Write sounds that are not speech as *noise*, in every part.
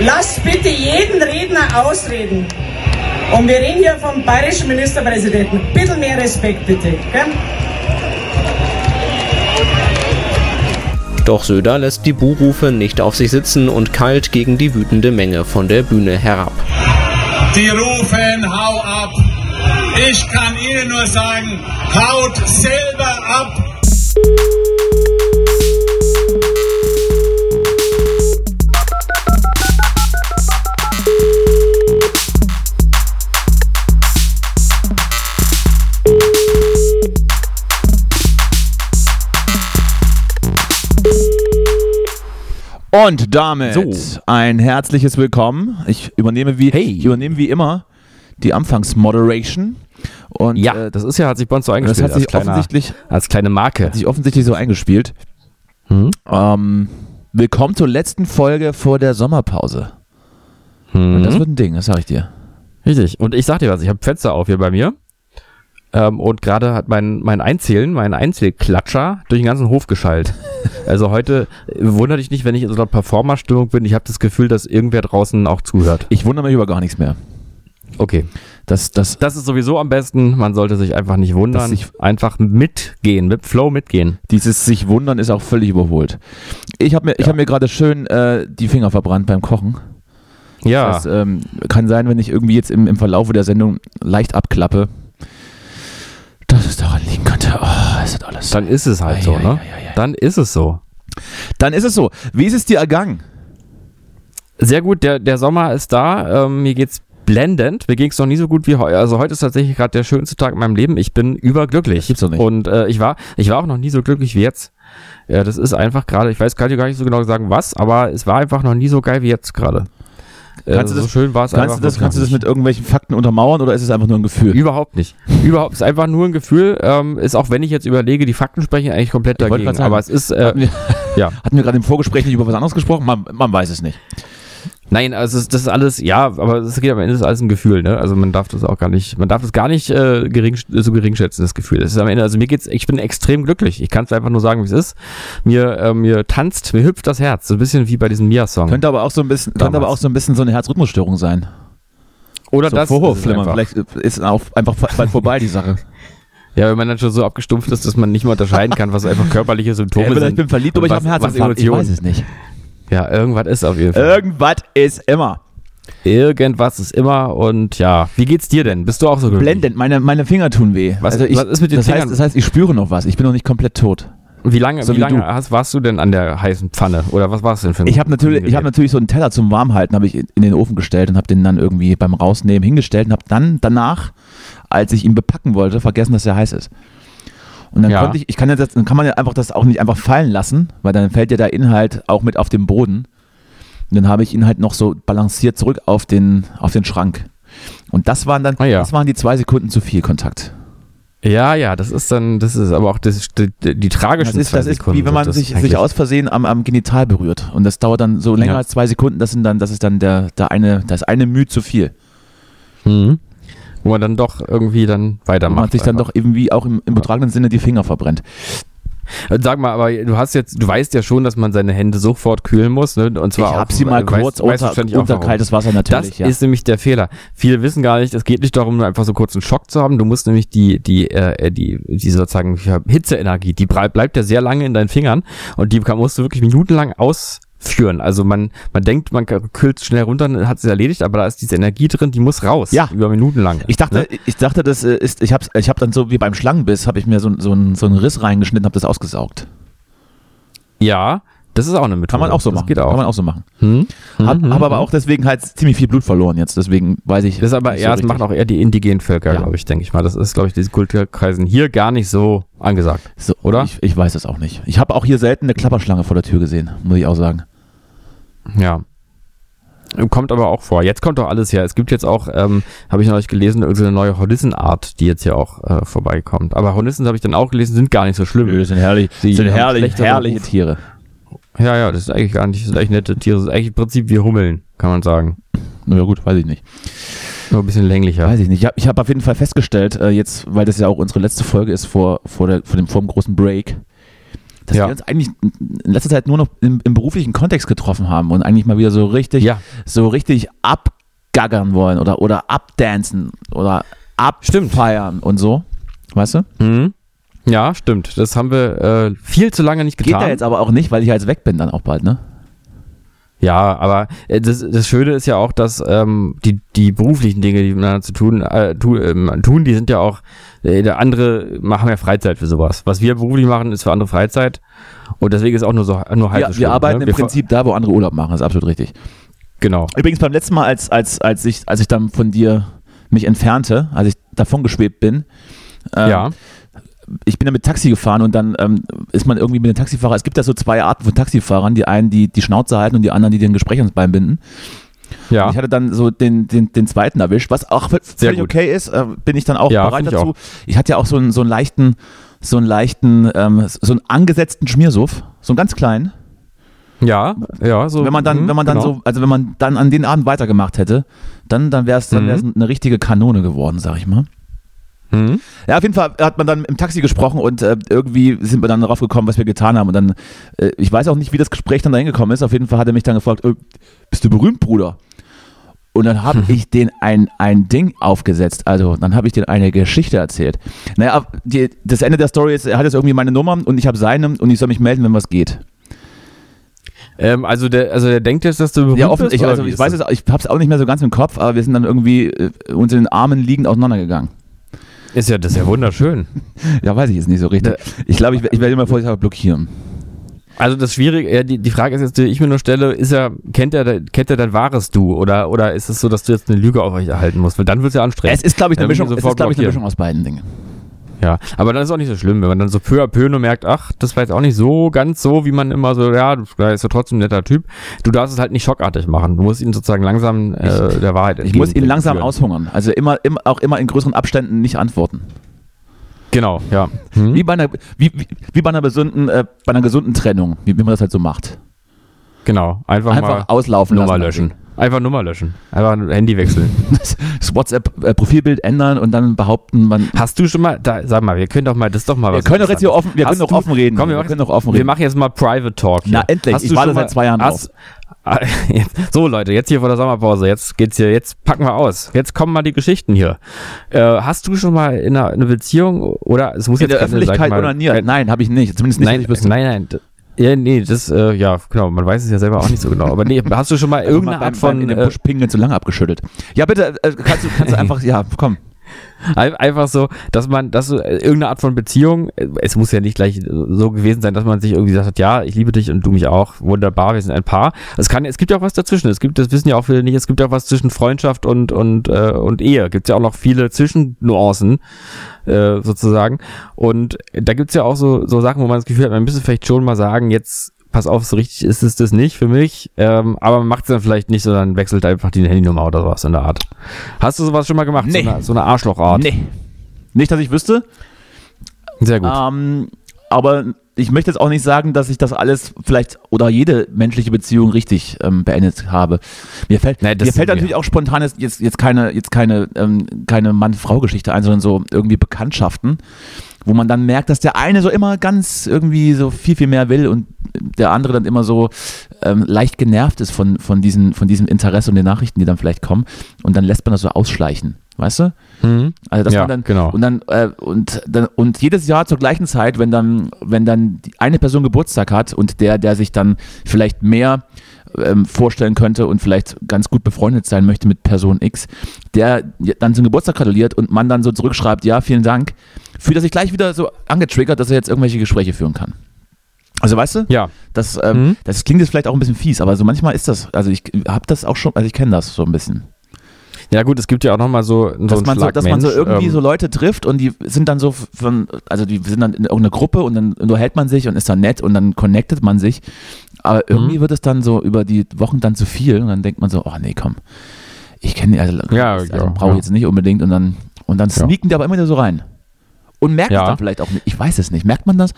lasst bitte jeden Redner ausreden. Und wir reden hier vom bayerischen Ministerpräsidenten. Bitte mehr Respekt, bitte. Gell? Doch Söder lässt die Buhrufe nicht auf sich sitzen und kalt gegen die wütende Menge von der Bühne herab. Die rufen, hau ab. Ich kann Ihnen nur sagen, haut selber ab. Und damit So. ein herzliches Willkommen. Ich übernehme wie, Hey. ich übernehme wie immer die Anfangsmoderation. Und Ja, äh, das ist ja, hat sich bei uns so das eingespielt. hat sich als, kleiner, offensichtlich, als kleine Marke. hat sich offensichtlich so eingespielt. Hm? Ähm, willkommen zur letzten Folge vor der Sommerpause. Hm? Und das wird ein Ding, das sag ich dir. Richtig. Und ich sag dir was, ich habe Fenster auf hier bei mir. Ähm, und gerade hat mein, mein Einzählen, mein Einzählklatscher durch den ganzen Hof geschallt. *laughs* also heute äh, wundert dich nicht, wenn ich in so einer Performer-Stimmung bin. Ich habe das Gefühl, dass irgendwer draußen auch zuhört. Ich wundere mich über gar nichts mehr. Okay. Das, das, Das ist sowieso am besten. Man sollte sich einfach nicht wundern. Sich- einfach mitgehen, mit Flow mitgehen. dieses sich wundern ist auch völlig überholt. Ich habe mir, ich Ja. hab mir gerade schön äh, die Finger verbrannt beim Kochen. Ja. Das ähm, kann sein, wenn ich irgendwie jetzt im, im Verlauf der Sendung leicht abklappe, dass es daran liegen könnte. Oh, ist das alles. dann ist es halt so, Ei, ei, ne? ei, ei, ei. Dann ist es so. Dann ist es so. Wie ist es dir ergangen? Sehr gut, der, der Sommer ist da. Ähm, mir geht's blendend. Mir ging's noch nie so gut wie heute. Also heute ist tatsächlich gerade der schönste Tag in meinem Leben. Ich bin überglücklich. Das gibt's doch nicht. Und äh, ich war, ich war auch noch nie so glücklich wie jetzt. Ja, das ist einfach gerade, ich weiß kann dir gar nicht so genau sagen, was, aber es war einfach noch nie so geil wie jetzt gerade. Äh, Kannst du so das- schön war es Kannst du, das, kannst du das mit irgendwelchen Fakten untermauern oder ist es einfach nur ein Gefühl? Überhaupt nicht. Überhaupt ist einfach nur ein Gefühl. Ähm, ist auch wenn ich jetzt überlege, die Fakten sprechen eigentlich komplett dagegen. sagen, Aber es ist, äh, Hatten wir, *laughs* ja. hatten wir gerade im Vorgespräch nicht über was anderes gesprochen? Man, man weiß es nicht. Nein, also das ist alles, ja, aber es geht am Ende ist alles ein Gefühl, ne? Also man darf das auch gar nicht, man darf das gar nicht äh, gering, so gering schätzen, das Gefühl. Das ist am Ende, also mir geht's, ich bin extrem glücklich. Ich kann es einfach nur sagen, wie es ist. Mir, äh, mir tanzt, mir hüpft das Herz, so ein bisschen wie bei diesem Mia-Song. Könnte aber auch so ein bisschen, könnte aber Damals. auch so ein bisschen so eine Herzrhythmusstörung sein. Oder so das. Vorhofflimmern. Vielleicht ist auch einfach bald vorbei die Sache. Ja, wenn man dann schon so abgestumpft ist, dass man nicht mehr unterscheiden kann, was einfach körperliche Symptome vielleicht sind. bin verliebt, aber ich habe einen Herzinfarkt. Ich weiß es nicht. Ja, irgendwas ist auf jeden Fall. Irgendwas ist immer. Irgendwas ist immer und ja. Wie geht's dir denn? Bist du auch so glücklich? Blendend, meine, meine Finger tun weh. Also Was- ich, was ist mit den das heißt, Fingern? das heißt, ich spüre noch was. Ich bin noch nicht komplett tot. Wie lange, So wie wie lange hast, warst du denn an der heißen Pfanne? Oder was war es denn für ein Ich habe natürlich, ich habe natürlich so einen Teller zum Warmhalten habe ich in in den Ofen gestellt und habe den dann irgendwie beim Rausnehmen hingestellt und habe dann danach, als ich ihn bepacken wollte, vergessen, dass er heiß ist. Und dann Ja. konnte ich, ich kann ja das, dann kann man ja einfach das auch nicht einfach fallen lassen, weil dann fällt ja der Inhalt auch mit auf den Boden. Und dann habe ich ihn halt noch so balanciert zurück auf den, auf den Schrank. Und das waren dann, Ah ja. das waren die zwei Sekunden zu viel Kontakt. Ja, ja, das ist dann, das ist aber auch das, die, die Das tragischen ist, zwei das ist Sekunden wie wenn man das sich, sich aus Versehen am, am Genital berührt. Und das dauert dann so länger Ja. als zwei Sekunden. Das, sind dann, das ist dann der, der eine, das eine Mühe zu viel. Mhm. Wo man dann doch irgendwie dann Wo weitermacht. man sich dann einfach. doch irgendwie auch im, im übertragenen Sinne die Finger verbrennt. Äh, Sag mal, aber du hast jetzt, du weißt ja schon, dass man seine Hände sofort kühlen muss, ne? Und zwar ich auch, habe sie mal äh, weißt- kurz weißt unter, auch, unter kaltes Wasser natürlich. Das ja. ist nämlich der Fehler. Viele wissen gar nicht, es geht nicht darum, nur einfach so kurz einen Schock zu haben. Du musst nämlich die, die, äh, die, die sozusagen Hitzeenergie, die bleibt ja sehr lange in deinen Fingern und die musst du wirklich minutenlang ausführen. Also man, man denkt, man kühlt schnell runter, dann hat es erledigt, aber da ist diese Energie drin, die muss raus. Ja. Über Minuten lang. ich dachte, Ne? ich dachte, das äh, ist, ich habe ich hab dann so wie beim Schlangenbiss, habe ich mir so, so, einen, so einen Riss reingeschnitten, habe das ausgesaugt. Ja, das ist auch eine Methode. Kann man auch so das machen. Geht auch. Kann man auch so machen. Hm? Hab, Mhm, hab aber mhm. auch deswegen halt ziemlich viel Blut verloren jetzt. Deswegen weiß ich. Das aber, nicht ja, so das machen auch eher die indigenen Völker, Ja. glaube ich, denke ich mal. Das ist, glaube ich, diese Kulturkreisen hier gar nicht so angesagt. so, oder? Ich, ich weiß es auch nicht. Ich habe auch hier selten eine Klapperschlange vor der Tür gesehen, muss ich auch sagen. Ja. Kommt aber auch vor. Jetzt kommt doch alles her. Es gibt jetzt auch, ähm, habe ich neulich gelesen, irgendeine neue Hornissenart, die jetzt hier auch äh, vorbeikommt. Aber Hornissen habe ich dann auch gelesen, sind gar nicht so schlimm. Nö, das sind herrlich, Die sind herrlich, herliche Ruf. Tiere. Ja, ja, das ist eigentlich gar nicht, das sind eigentlich nette Tiere. Das ist eigentlich im Prinzip wie Hummeln, kann man sagen. Na ja, gut, weiß ich nicht. Nur ein bisschen länglicher. Weiß ich nicht. Ich habe hab auf jeden Fall festgestellt, äh, jetzt, weil das ja auch unsere letzte Folge ist vor, vor, der, vor, dem, vor dem großen Break, dass Ja. wir uns eigentlich in letzter Zeit nur noch im, im beruflichen Kontext getroffen haben und eigentlich mal wieder so richtig, Ja. so richtig abgaggern wollen oder, oder abdancen oder abfeiern und so. Weißt du? Mhm. Ja, stimmt. Das haben wir äh, viel zu lange nicht Geht getan. ja jetzt aber auch nicht, weil ich ja jetzt weg bin dann auch bald, ne? Ja, aber äh, das, das Schöne ist ja auch, dass ähm, die, die beruflichen Dinge, die miteinander zu tun, äh, tu, ähm, tun, die sind ja auch, äh, der andere machen ja Freizeit für sowas. Was wir beruflich machen, ist für andere Freizeit. Und deswegen ist auch nur so nur halb Ja, so wir schlimm, arbeiten ne? im Wir Prinzip da, wo andere Urlaub machen, das ist absolut richtig. Genau. Übrigens beim letzten Mal, als, als, als, ich, als ich dann von dir mich entfernte, als ich davon geschwebt bin, ähm, ja. Ich bin ja mit Taxi gefahren und dann ähm, ist man irgendwie mit dem Taxifahrer, es gibt ja so zwei Arten von Taxifahrern, die einen, die die Schnauze halten und die anderen, die den Gespräch ans Bein binden. Ja. Und Ich hatte dann so den, den, den zweiten erwischt, was auch völlig okay ist, äh, bin ich dann auch Ja, bereit find ich dazu. auch. Ich hatte ja auch so einen, so einen leichten, so einen leichten, ähm, so einen angesetzten Schmiersuff, so einen ganz kleinen. Ja, ja, so. wenn man dann, mhm, wenn man dann genau. so, also wenn man dann an den Abend weitergemacht hätte, dann, dann wäre es dann Mhm. eine richtige Kanone geworden, sag ich mal. Mhm. Ja, auf jeden Fall hat man dann im Taxi gesprochen und äh, irgendwie sind wir dann darauf gekommen, was wir getan haben. Und dann, äh, ich weiß auch nicht, wie das Gespräch dann dahin gekommen ist. Auf jeden Fall hat er mich dann gefragt, äh, bist du berühmt, Bruder? Und dann habe ich den ein, ein Ding aufgesetzt. Also, dann habe ich den eine Geschichte erzählt. Naja, die, das Ende der Story ist, er hat jetzt irgendwie meine Nummer und ich habe seine und ich soll mich melden, wenn was geht. Ähm, also der, also der denkt jetzt, dass du berühmt Ja, offen, bist, ich, also ich weiß es, ich habe es auch nicht mehr so ganz im Kopf, aber wir sind dann irgendwie äh, uns in den Armen liegend auseinandergegangen. Ist ja, das ist ja wunderschön. *laughs* Ja, weiß ich jetzt nicht so richtig. Ich glaube, ich, ich werde ihn mal vorher blockieren. Also das Schwierige, ja, die, die Frage ist jetzt, die ich mir nur stelle, ist er, kennt er, kennt er dein wahres Du oder, oder ist es so, dass du jetzt eine Lüge auf euch erhalten musst? Weil dann wird es ja anstrengend. Es ist, glaube ich, eine will ich Mischung, ihn es sofort ist, glaube ich, eine. Mischung aus beiden Dingen. Ja, aber dann ist auch nicht so schlimm, wenn man dann so peu à peu nur merkt, ach, das war jetzt auch nicht so ganz so, wie man immer so, ja, du da ist ja trotzdem ein netter Typ. Du darfst es halt nicht schockartig machen. Du musst ihn sozusagen langsam äh, der Wahrheit Ich muss ihn langsam aushungern. Also immer, immer, auch immer in größeren Abständen nicht antworten. Genau, ja. Hm? Wie bei einer, wie, wie, wie bei einer gesunden, äh, bei einer gesunden Trennung, wie, wie man das halt so macht. Genau, einfach, Einfach mal auslaufen Nummer lassen. löschen. Einfach Nummer löschen. Einfach ein Handy wechseln. *laughs* Das, WhatsApp-Profilbild ändern und dann behaupten, man. Hast du schon mal, da, sag mal, wir können doch mal, das ist doch mal Wir was. können doch jetzt hier offen, wir können doch offen reden. Komm, wir, wir machen können jetzt- doch offen Wir reden. machen jetzt mal Private Talk. Hier. Na, endlich. Hast Ich warte seit zwei Jahren hast, *laughs* So Leute, jetzt hier vor der Sommerpause, jetzt geht's hier, jetzt packen wir aus. Jetzt kommen mal die Geschichten hier. Äh, hast du schon mal in einer, in einer Beziehung oder es muss In jetzt der keine, Öffentlichkeit mal, onaniert? kein- Nein, habe ich nicht. Zumindest nicht, nein, nein, nein. Ja, nee, das, äh, ja, genau, man weiß es ja selber auch nicht so genau. Aber nee, hast du schon mal Also irgendeine mal Art von, beim in den äh, Busch pingeln zu lange abgeschüttelt. Ja, bitte, äh, kannst du, kannst du *laughs* einfach, ja, komm. Ein- Einfach so, dass man, dass äh, irgendeine Art von Beziehung, äh, es muss ja nicht gleich so gewesen sein, dass man sich irgendwie hat, ja, ich liebe dich und du mich auch, wunderbar, wir sind ein Paar. Es kann, es gibt ja auch was dazwischen. Es gibt, das wissen ja auch viele nicht, es gibt ja auch was zwischen Freundschaft und und äh, und Ehe. Gibt ja auch noch viele Zwischennuancen äh, sozusagen. Und da gibt's ja auch so so Sachen, wo man das Gefühl hat, man müsste vielleicht schon mal sagen, jetzt pass auf, so richtig ist es das nicht für mich, ähm, aber man macht es dann vielleicht nicht, sondern wechselt einfach die Handynummer oder sowas in der Art. Hast du sowas schon mal gemacht? Nee. So eine, so eine Arschlochart? Nee. Nicht, dass ich wüsste. Sehr gut. Ähm, aber ich möchte jetzt auch nicht sagen, dass ich das alles vielleicht oder jede menschliche Beziehung richtig ähm, beendet habe. Mir fällt, Nein, mir fällt wir. natürlich auch spontan jetzt, jetzt, jetzt keine, jetzt keine, ähm, keine Mann-Frau-Geschichte ein, sondern so irgendwie Bekanntschaften, wo man dann merkt, dass der eine so immer ganz irgendwie so viel, viel mehr will und der andere dann immer so ähm, leicht genervt ist von, von, diesen, von diesem Interesse und den Nachrichten, die dann vielleicht kommen. Und dann lässt man das so ausschleichen. Weißt du? Mhm. Also dass Ja, man dann genau. und dann äh, und dann und jedes Jahr zur gleichen Zeit, wenn dann wenn dann eine Person Geburtstag hat und der der sich dann vielleicht mehr ähm, vorstellen könnte und vielleicht ganz gut befreundet sein möchte mit Person X, der dann zum Geburtstag gratuliert und man dann so zurückschreibt, ja, vielen Dank, fühlt er sich gleich wieder so angetriggert, dass er jetzt irgendwelche Gespräche führen kann. Also weißt du, Ja. das, ähm, Mhm. das klingt jetzt vielleicht auch ein bisschen fies, aber so manchmal ist das, also ich habe das auch schon, also ich kenne das so ein bisschen. Ja gut, es gibt ja auch nochmal so, so dass man so, dass man so irgendwie ähm, so Leute trifft und die sind dann so von, also die sind dann in irgendeiner Gruppe und dann unterhält man sich und ist dann nett und dann connectet man sich. Aber Mhm. irgendwie wird es dann so über die Wochen dann zu viel und dann denkt man so, oh nee, komm, ich kenne die, also, Ja, also ja, brauche ja. ich jetzt nicht unbedingt und dann, und dann Ja. sneaken die aber immer wieder so rein. Und merkt Ja. es dann vielleicht auch nicht. Ich weiß es nicht. Merkt man das?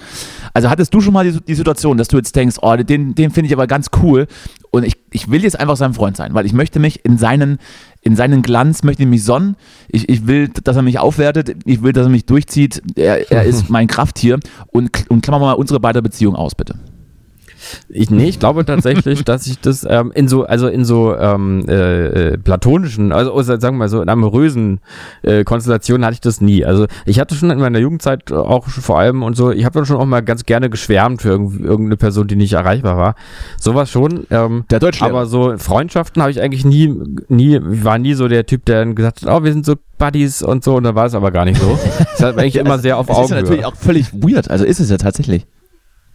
Also hattest du schon mal die, die Situation, dass du jetzt denkst, oh, den, den finde ich aber ganz cool und ich, ich will jetzt einfach sein Freund sein, weil ich möchte mich in seinen, in seinen Glanz möchte ich mich sonnen. Ich, ich will, dass er mich aufwertet. Ich will, dass er mich durchzieht. Er, er ist *laughs* mein Krafttier. Und, und klammern wir mal unsere beide Beziehung aus, bitte. Ich, nee, ich glaube tatsächlich, *laughs* dass ich das ähm, in so, also in so ähm, äh, äh, platonischen, also oder sagen wir mal so in amorösen äh, Konstellationen hatte ich das nie. Also ich hatte schon in meiner Jugendzeit auch vor allem und so, ich habe dann schon auch mal ganz gerne geschwärmt für irgend, irgendeine Person, die nicht erreichbar war. Sowas schon. Ähm, Der Deutschlehrer. aber so Freundschaften habe ich eigentlich nie, nie, war nie so der Typ, der dann gesagt hat, oh, wir sind so Buddies und so, und dann war es aber gar nicht so. Das hat eigentlich *laughs* immer sehr auf Es ist ja Augenhöhe. natürlich auch völlig weird. Also ist es ja tatsächlich.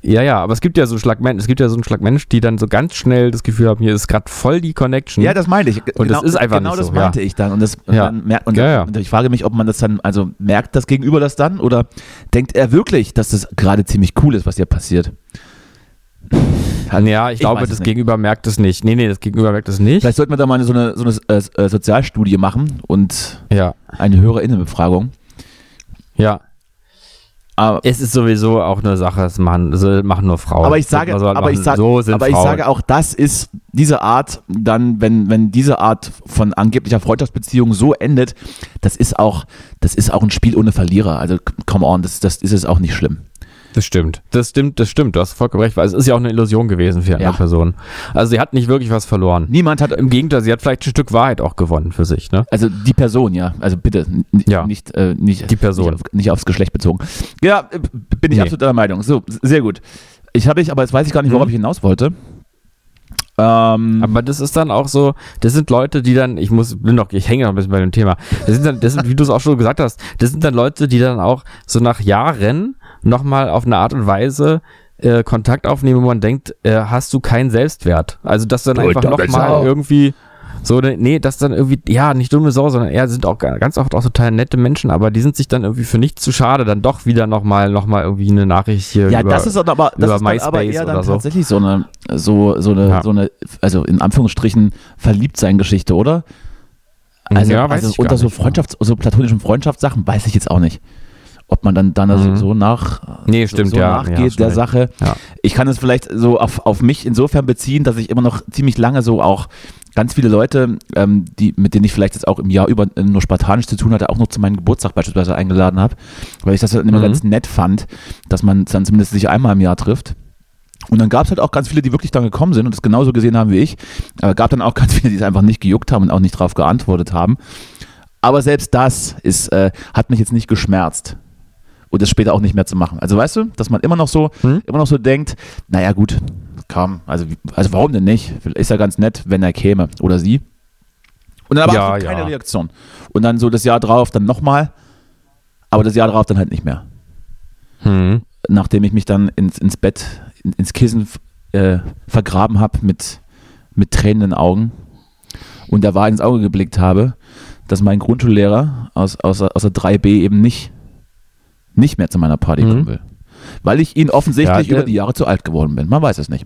Ja, ja, aber es gibt ja so Schlagmensch, es gibt ja so einen Schlagmensch, die dann so ganz schnell das Gefühl haben, hier ist gerade voll die Connection. Ja, das meinte ich. Und das ist einfach genau nicht das so, meinte ja. ich dann. Und, das, und, Ja. dann merkt, und, Ja, und ich frage mich, ob man das dann, also merkt das Gegenüber das dann oder denkt er wirklich, dass das gerade ziemlich cool ist, was hier passiert? Halt, ja, ich, ich glaube, das nicht. Gegenüber merkt es nicht. Nee, nee, das Gegenüber merkt es nicht. Vielleicht sollten wir da mal eine, so eine, so eine äh, Sozialstudie machen und Ja, eine HörerInnenbefragung. ja. Aber, Es ist sowieso auch eine Sache, das machen, das machen nur Frauen. aber ich sage, man aber ich sage, so aber ich Frauen. sage auch, das ist diese Art, dann, wenn, wenn diese Art von angeblicher Freundschaftsbeziehung so endet, das ist auch, das ist auch ein Spiel ohne Verlierer. Also, come on, das, das ist es auch nicht schlimm. Das stimmt. Das stimmt, das stimmt. Du hast vollkommen recht, weil es ist ja auch eine Illusion gewesen für eine Ja. Person. Also sie hat nicht wirklich was verloren. Niemand hat, Im Gegenteil, sie hat vielleicht ein Stück Wahrheit auch gewonnen für sich, ne? Also die Person, ja. Also bitte, Ja. nicht, äh, nicht, Die Person. Nicht, auf, nicht aufs Geschlecht bezogen. Ja, äh, bin ich Nee. absolut deiner Meinung. So, sehr gut. Ich habe ich, aber jetzt weiß ich gar nicht, worauf Mhm. ich hinaus wollte. Ähm, Aber das ist dann auch so, das sind Leute, die dann, ich muss, bin noch, ich hänge noch ein bisschen bei dem Thema. Das sind dann, das sind, wie du es auch schon gesagt hast, das sind dann Leute, die dann auch so nach Jahren nochmal auf eine Art und Weise äh, Kontakt aufnehmen, wo man denkt, äh, hast du keinen Selbstwert. Also dass dann einfach nochmal irgendwie so, ne, nee, das dann irgendwie, ja, nicht dumme Sau, sondern eher sind auch ga- ganz oft auch total nette Menschen, aber die sind sich dann irgendwie für nichts zu schade, dann doch wieder nochmal, nochmal irgendwie eine Nachricht hier ja, über, das ist dann aber, das über ist dann aber MySpace eher dann so. tatsächlich so eine, so, so eine, Ja. so eine, also in Anführungsstrichen Verliebtsein-Geschichte, oder? Also, Ja, weiß also ich gar unter so nicht. Freundschafts-, so platonischen Freundschaftssachen weiß ich jetzt auch nicht. Ob man dann, dann also Mhm. so nach, Nee, so, stimmt, so ja. Ja, nachgeht hast der. Sache. Ja. Ich kann es vielleicht so auf, auf mich insofern beziehen, dass ich immer noch ziemlich lange so auch ganz viele Leute, ähm, die, mit denen ich vielleicht jetzt auch im Jahr über äh, nur spartanisch zu tun hatte, auch noch zu meinem Geburtstag beispielsweise eingeladen habe, weil ich das dann immer Mhm. ganz nett fand, dass man dann zumindest sich einmal im Jahr trifft. Und dann gab es halt auch ganz viele, die wirklich dann gekommen sind und das genauso gesehen haben wie ich. Aber gab dann auch *laughs* ganz viele, die es einfach nicht gejuckt haben und auch nicht drauf geantwortet haben. Aber selbst das ist, äh, hat mich jetzt nicht geschmerzt. Und das später auch nicht mehr zu machen. Also weißt du, dass man immer noch so, Hm? immer noch so denkt, naja gut, komm, also, also warum denn nicht? Ist ja ganz nett, wenn er käme oder sie. Und dann aber Ja, so keine ja. Reaktion. Und dann so das Jahr drauf dann nochmal, aber das Jahr drauf dann halt nicht mehr Hm. nachdem ich mich dann ins, ins Bett, in, ins Kissen äh, vergraben habe mit, mit tränenden Augen und der Wahrheit ins Auge geblickt habe, dass mein Grundschullehrer aus, aus, aus der 3b eben nicht, nicht mehr zu meiner Party Mhm. kommen will. Weil ich ihn offensichtlich Ja, über die Jahre zu alt geworden bin. Man weiß es nicht.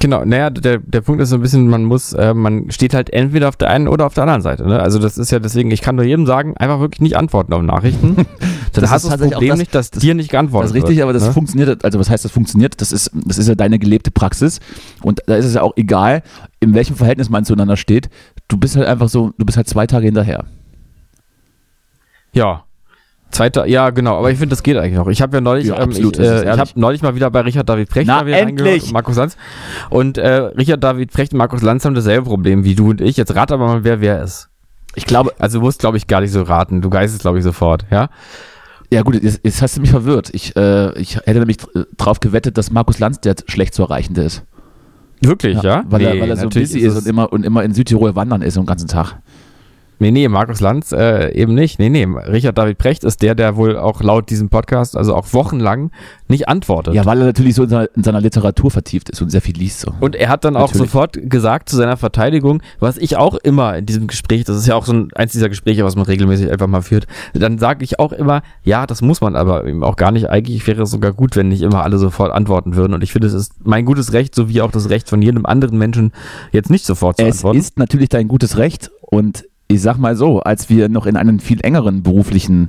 Genau, naja, der, der Punkt ist so ein bisschen, man muss, äh, man steht halt entweder auf der einen oder auf der anderen Seite. Ne? Also das ist ja deswegen, ich kann nur jedem sagen, einfach wirklich nicht antworten auf Nachrichten. *laughs* Dann Das hast ist du das Problem das- nicht, dass das- dir nicht geantwortet Das ist richtig, wird, aber das ne? funktioniert, also was heißt das funktioniert? Das ist, das ist ja deine gelebte Praxis und da ist es ja auch egal, in welchem Verhältnis man zueinander steht. Du bist halt einfach so, du bist halt zwei Tage hinterher. Ja. Zweiter, ja genau, aber ich finde, das geht eigentlich noch. Ich habe ja neulich, Ja, ähm, absolut, ich, äh, ich habe neulich mal wieder bei Richard David Precht Na, wieder endlich! reingehört und Markus Lanz. Und äh, Richard David Precht und Markus Lanz haben dasselbe Problem wie du und ich. Jetzt rat aber mal, wer wer ist. Ich glaube, Also du musst, glaube ich, gar nicht so raten. Du geistest, glaube ich, sofort, ja? ja gut, jetzt, jetzt hast du mich verwirrt. Ich, äh, ich hätte nämlich drauf gewettet, dass Markus Lanz der schlecht zu erreichende ist. Wirklich, ja? Weil, er, Nee, weil er so busy ist und immer, und immer in Südtirol wandern ist den ganzen Tag. Nee, nee, Markus Lanz äh, eben nicht. Nee, nee, Richard David Precht ist der, der wohl auch laut diesem Podcast, also auch wochenlang, nicht antwortet. Ja, weil er natürlich so in seiner, in seiner Literatur vertieft ist und sehr viel liest. So. Und er hat dann auch Natürlich. sofort gesagt zu seiner Verteidigung, was ich auch immer in diesem Gespräch, das ist ja auch so ein, eins dieser Gespräche, was man regelmäßig einfach mal führt, dann sage ich auch immer, ja, das muss man aber eben auch gar nicht. Eigentlich wäre es sogar gut, wenn nicht immer alle sofort antworten würden. Und ich finde, es ist mein gutes Recht, sowie auch das Recht von jedem anderen Menschen, jetzt nicht sofort zu Es antworten. ist natürlich dein gutes Recht und ich sag mal so, als wir noch in einem viel engeren beruflichen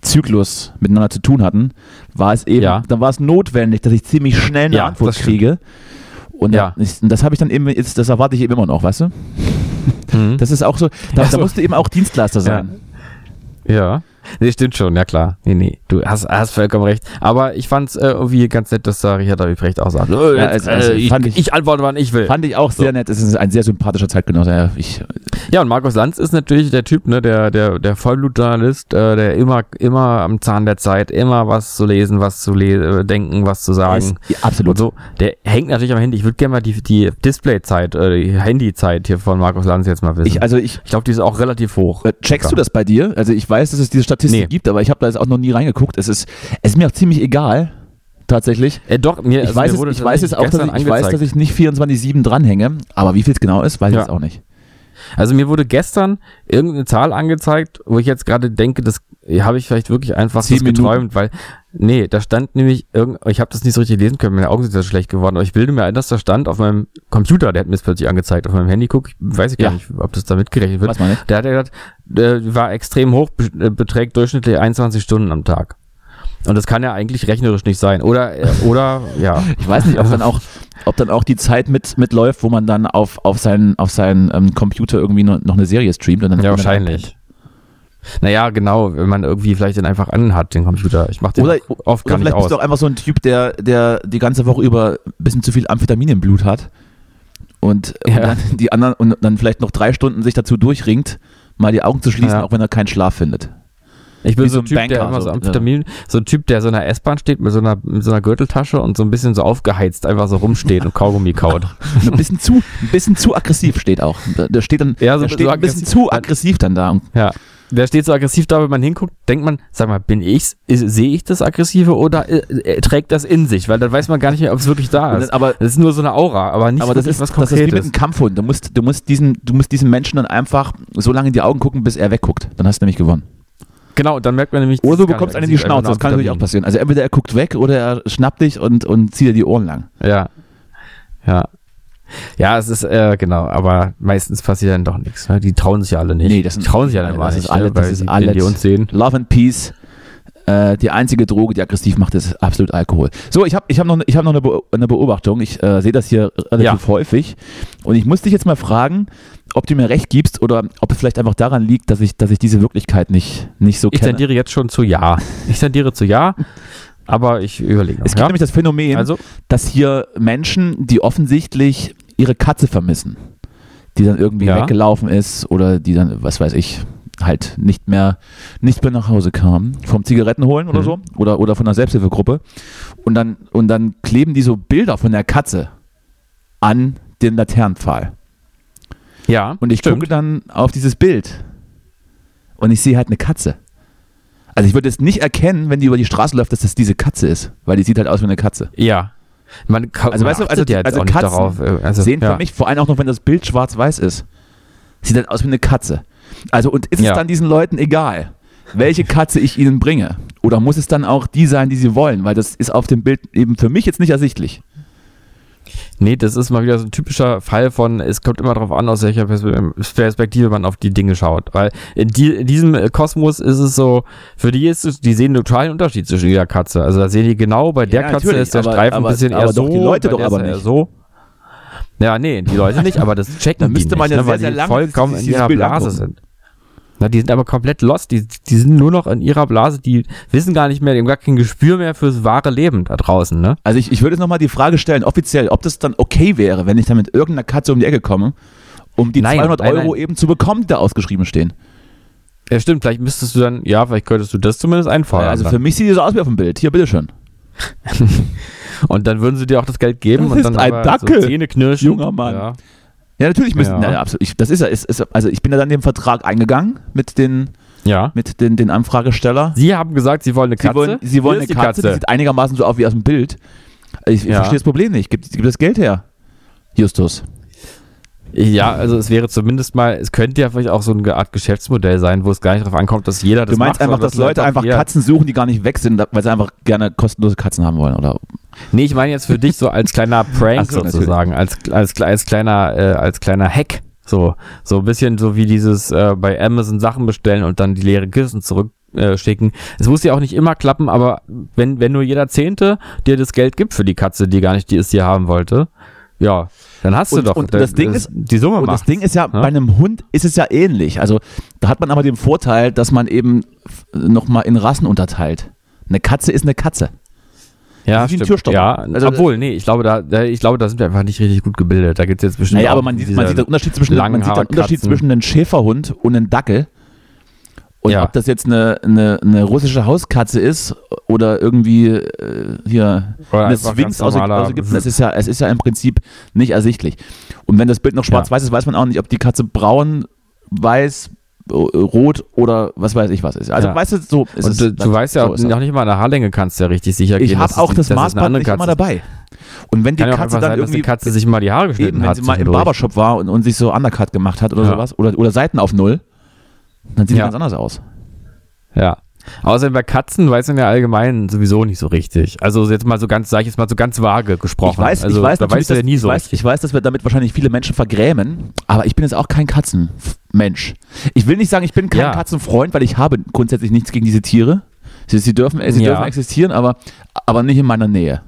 Zyklus miteinander zu tun hatten, war es eben, Ja. dann war es notwendig, dass ich ziemlich schnell eine Ja, Antwort kriege. Und, Ja. ich, und das habe ich dann eben, jetzt, das erwarte ich eben immer noch, weißt du? Mhm. Das ist auch so, da, Ja, so. da musst du eben auch Dienstleister sein. Ja. Nee, stimmt schon, ja klar. Nee, nee, du hast, hast vollkommen recht. Aber ich fand's äh, irgendwie ganz nett, dass da Richard David Brecht auch sagt, äh, Ja, jetzt, also- also äh, ich, fand ich, ich- antworte, wann ich will. Fand ich auch sehr nett. Es ist ein sehr sympathischer Zeitgenosse. Ja, ich, Ja, und Markus Lanz ist natürlich der Typ, ne, der, der, der Vollblutjournalist, äh, der immer, immer am Zahn der Zeit, immer was zu lesen, was zu le äh, denken, was zu sagen. ist, ja, absolut. Und so, der hängt natürlich am Handy. Ich würde gerne mal die, die Displayzeit, äh, die Handyzeit hier von Markus Lanz jetzt mal wissen. Ich, also ich, ich glaube, die ist auch relativ hoch. Äh, Checkst du das bei dir? Also ich weiß, dass es diese Statistik Nee. gibt, aber ich habe da jetzt auch noch nie reingeguckt. Es ist, es ist mir auch ziemlich egal, tatsächlich. Äh, doch, mir, Ich also weiß, es, ich weiß es auch, dass ich, ich weiß, dass ich nicht 24-7 dranhänge, aber wie viel es genau ist, weiß ich Ja. jetzt auch nicht. Also mir wurde gestern irgendeine Zahl angezeigt, wo ich jetzt gerade denke, das habe ich vielleicht wirklich einfach das geträumt, weil nee, da stand nämlich irgend, ich habe das nicht so richtig lesen können, meine Augen sind so schlecht geworden, aber ich bilde mir ein, dass da stand auf meinem Computer, der hat mir das plötzlich angezeigt, auf meinem Handy guck, ich weiß ich gar Ja. nicht, ob das da mitgerechnet wird. Weiß man nicht. Der hat ja gesagt, der war extrem hoch, äh, beträgt durchschnittlich 21 Stunden am Tag. Und das kann ja eigentlich rechnerisch nicht sein. Oder, äh, oder, ja. *laughs* Ich weiß nicht, ob dann auch, ob dann auch die Zeit mit, mitläuft, wo man dann auf, auf seinen, auf seinen ähm, Computer irgendwie noch, noch eine Serie streamt und dann Ja, und wahrscheinlich. Naja, genau, wenn man irgendwie vielleicht den einfach anhat, den Computer. Ich mach den Oder, oft oder gar nicht vielleicht aus. bist du auch einfach so ein Typ, der, der die ganze Woche über ein bisschen zu viel Amphetamin im Blut hat und, und Ja. dann die anderen und dann vielleicht noch drei Stunden sich dazu durchringt, mal die Augen zu schließen, Ja. auch wenn er keinen Schlaf findet. Ich bin so so ein Typ, der Banker, immer so Amphetamin, so ein Typ, der so in der S-Bahn steht mit so einer, mit so einer Gürteltasche und so ein bisschen so aufgeheizt einfach so rumsteht und Kaugummi kaut. *laughs* ein bisschen zu, ein bisschen zu aggressiv steht auch. Der steht dann, Ja, so- der steht so ein bisschen zu aggressiv dann da. Ja. Der steht so aggressiv da, wenn man hinguckt, denkt man, sag mal, bin ich's? Sehe ich das Aggressive oder äh, äh, trägt das in sich? Weil dann weiß man gar nicht mehr, ob es wirklich da ist. das- aber- das ist nur so eine Aura, aber nicht aber das ist, was das ist wie mit Konkretes. einem Kampfhund. Du musst, du musst diesen, du musst diesem Menschen dann einfach so lange in die Augen gucken, bis er wegguckt. Dann hast du nämlich gewonnen. Genau, dann merkt man nämlich, Oder du bekommst einen in die Schnauze. Das kann natürlich auch passieren. Also entweder er guckt weg oder er schnappt dich und, und zieht dir die Ohren lang. Ja. Ja. Ja, es ist, äh, genau, aber meistens passiert dann doch nichts. Ne? Die trauen sich ja alle nicht. Nee, das sind- die trauen sich ja alle das nicht, ist alle- ne? das ist wenn die uns sehen. Love and Peace. Äh, die einzige Droge, die aggressiv macht, ist absolut Alkohol. So, ich habe ich hab noch, ich hab noch eine, Be eine Beobachtung. Ich äh, sehe das hier relativ häufig. Und ich muss dich jetzt mal fragen, ob du mir recht gibst oder ob es vielleicht einfach daran liegt, dass ich, dass ich diese Wirklichkeit nicht, nicht so Ich kenne. tendiere jetzt schon zu Ja. Ich tendiere zu Ja, aber ich überlege noch. Es gibt ja? nämlich das Phänomen, also, dass hier Menschen, die offensichtlich ihre Katze vermissen, die dann irgendwie Ja. weggelaufen ist oder die dann, was weiß ich, halt nicht mehr, nicht mehr nach Hause kam, vom Zigaretten holen oder Mhm. so oder, oder von einer Selbsthilfegruppe und dann, und dann kleben die so Bilder von der Katze an den Laternenpfahl. Ja. Und ich stimmt. gucke dann auf dieses Bild und ich sehe halt eine Katze. Also ich würde es nicht erkennen, wenn die über die Straße läuft, dass das diese Katze ist, weil die sieht halt aus wie eine Katze. Ja. Man ka- Also weißt du, also, die- ja also Katzen darauf. äh, Also, sehen ja. für mich, vor allem auch noch, wenn das Bild schwarz-weiß ist, sieht halt aus wie eine Katze. Also und ist Ja. es dann diesen Leuten egal, welche Katze ich ihnen bringe? Oder muss es dann auch die sein, die sie wollen? Weil das ist auf dem Bild eben für mich jetzt nicht ersichtlich. Nee, das ist mal wieder so ein typischer Fall von, es kommt immer darauf an, aus welcher Perspe- Perspektive man auf die Dinge schaut. Weil in, die, in diesem äh, Kosmos ist es so, für die ist es, die sehen einen totalen Unterschied zwischen jeder Katze. Also da sehen die genau, bei der Ja, Katze ist der aber- Streifen aber- ein bisschen aber eher doch so. die Leute doch aber er nicht. So. Ja, nee, die Leute nicht, aber das checken *laughs* Da müsste nicht, man ja ne, sehr, weil sehr die lange vollkommen in ihrer Blase sind. Na, die sind aber komplett lost, die, die sind nur noch in ihrer Blase, die wissen gar nicht mehr, die haben gar kein Gespür mehr fürs wahre Leben da draußen, ne? Also ich, ich würde jetzt nochmal die Frage stellen, offiziell, ob das dann okay wäre, wenn ich dann mit irgendeiner Katze um die Ecke komme, um die Nein, 200 nein, Euro nein. eben zu bekommen, die da ausgeschrieben stehen. Ja, stimmt, vielleicht müsstest du dann, ja, vielleicht könntest du das zumindest einfallen. also für mich sieht die so aus wie auf dem Bild. Hier, bitteschön. *laughs* Und dann würden sie dir auch das Geld geben Das und ist dann ein aber Dackel, so Zähne knirschen. junger Mann. Ja. Ja, natürlich müssen. Ja. Ja, absolut. Ich, das ist ja, ist, ist, also ich bin ja dann den Vertrag eingegangen mit den, ja. mit den, den Anfragesteller. Sie haben gesagt, sie wollen eine Sie Katze. wollen, sie wollen eine die Katze, die sieht einigermaßen so aus wie aus dem Bild. Ich, ich Ja. verstehe das Problem nicht. Gib, gib das Geld her, Justus. Ja, also es wäre zumindest mal, es könnte ja vielleicht auch so eine Art Geschäftsmodell sein, wo es gar nicht darauf ankommt, dass jeder das Du meinst macht. einfach, dass Leute einfach jeder- Katzen suchen, die gar nicht weg sind, weil sie einfach gerne kostenlose Katzen haben wollen, oder? Nee, ich meine jetzt für dich so als kleiner *laughs* Prank so, sozusagen, als, als, als kleiner, äh, als kleiner Hack. So, so ein bisschen so wie dieses äh, bei Amazon Sachen bestellen und dann die leere Kissen zurück äh, schicken. Es muss ja auch nicht immer klappen, aber wenn, wenn nur jeder Zehnte dir das Geld gibt für die Katze, die gar nicht die es dir haben wollte, ja, Dann hast du Und- doch und da- das Ding ist- die Summe Und das Ding ist ja, bei einem Hund ist es ja ähnlich. Also da hat man aber den Vorteil, dass man eben nochmal in Rassen unterteilt. Eine Katze ist eine Katze. ja, ist wie ein stimmt. Ja, Also- obwohl, nee, ich glaube, da, da, ich glaube, da sind wir einfach nicht richtig gut gebildet. Da gibt es jetzt bestimmt Naja, aber man sieht, man sieht den Unterschied zwischen, man sieht den Unterschied zwischen einem Schäferhund und einem Dackel. Und Ja. ob das jetzt eine, eine, eine russische Hauskatze ist oder irgendwie äh, hier Oder eine Sphinx aus, aus Ägypten, es ist, ja, es ist ja im Prinzip nicht ersichtlich. Und wenn das Bild noch schwarz-weiß ist, weiß man auch nicht, ob die Katze braun, weiß, rot oder was weiß ich was ist. Also Ja. weißt du, so ist Und es. du, du weißt ja so das. noch nicht mal an der Haarlänge kannst du ja richtig sicher Ich gehen. habe dass auch das eine Maßband nicht immer dabei. Und wenn die Kann ja Katze dann sein, dass die irgendwie Katze sich mal die Haare geschnitten Eben, wenn hat. sie mal im. Barbershop war und, und sich so Undercut gemacht hat oder Ja. sowas oder, oder Seiten auf Null, dann sieht die Ja. ganz anders aus. Ja. Außerdem bei Katzen weiß man ja allgemein sowieso nicht so richtig. Also jetzt mal so ganz, sag ich jetzt mal so ganz vage gesprochen. Ich weiß, also, ich weiß da natürlich, weißt du ja dass- nie so ich, weiß, richtig. ich weiß, dass wir damit wahrscheinlich viele Menschen vergrämen, aber ich bin jetzt auch kein Katzenmensch. Ich will nicht sagen, ich bin kein Ja. Katzenfreund, weil ich habe grundsätzlich nichts gegen diese Tiere. Sie, sie, dürfen, sie Ja. dürfen existieren, aber, aber nicht in meiner Nähe.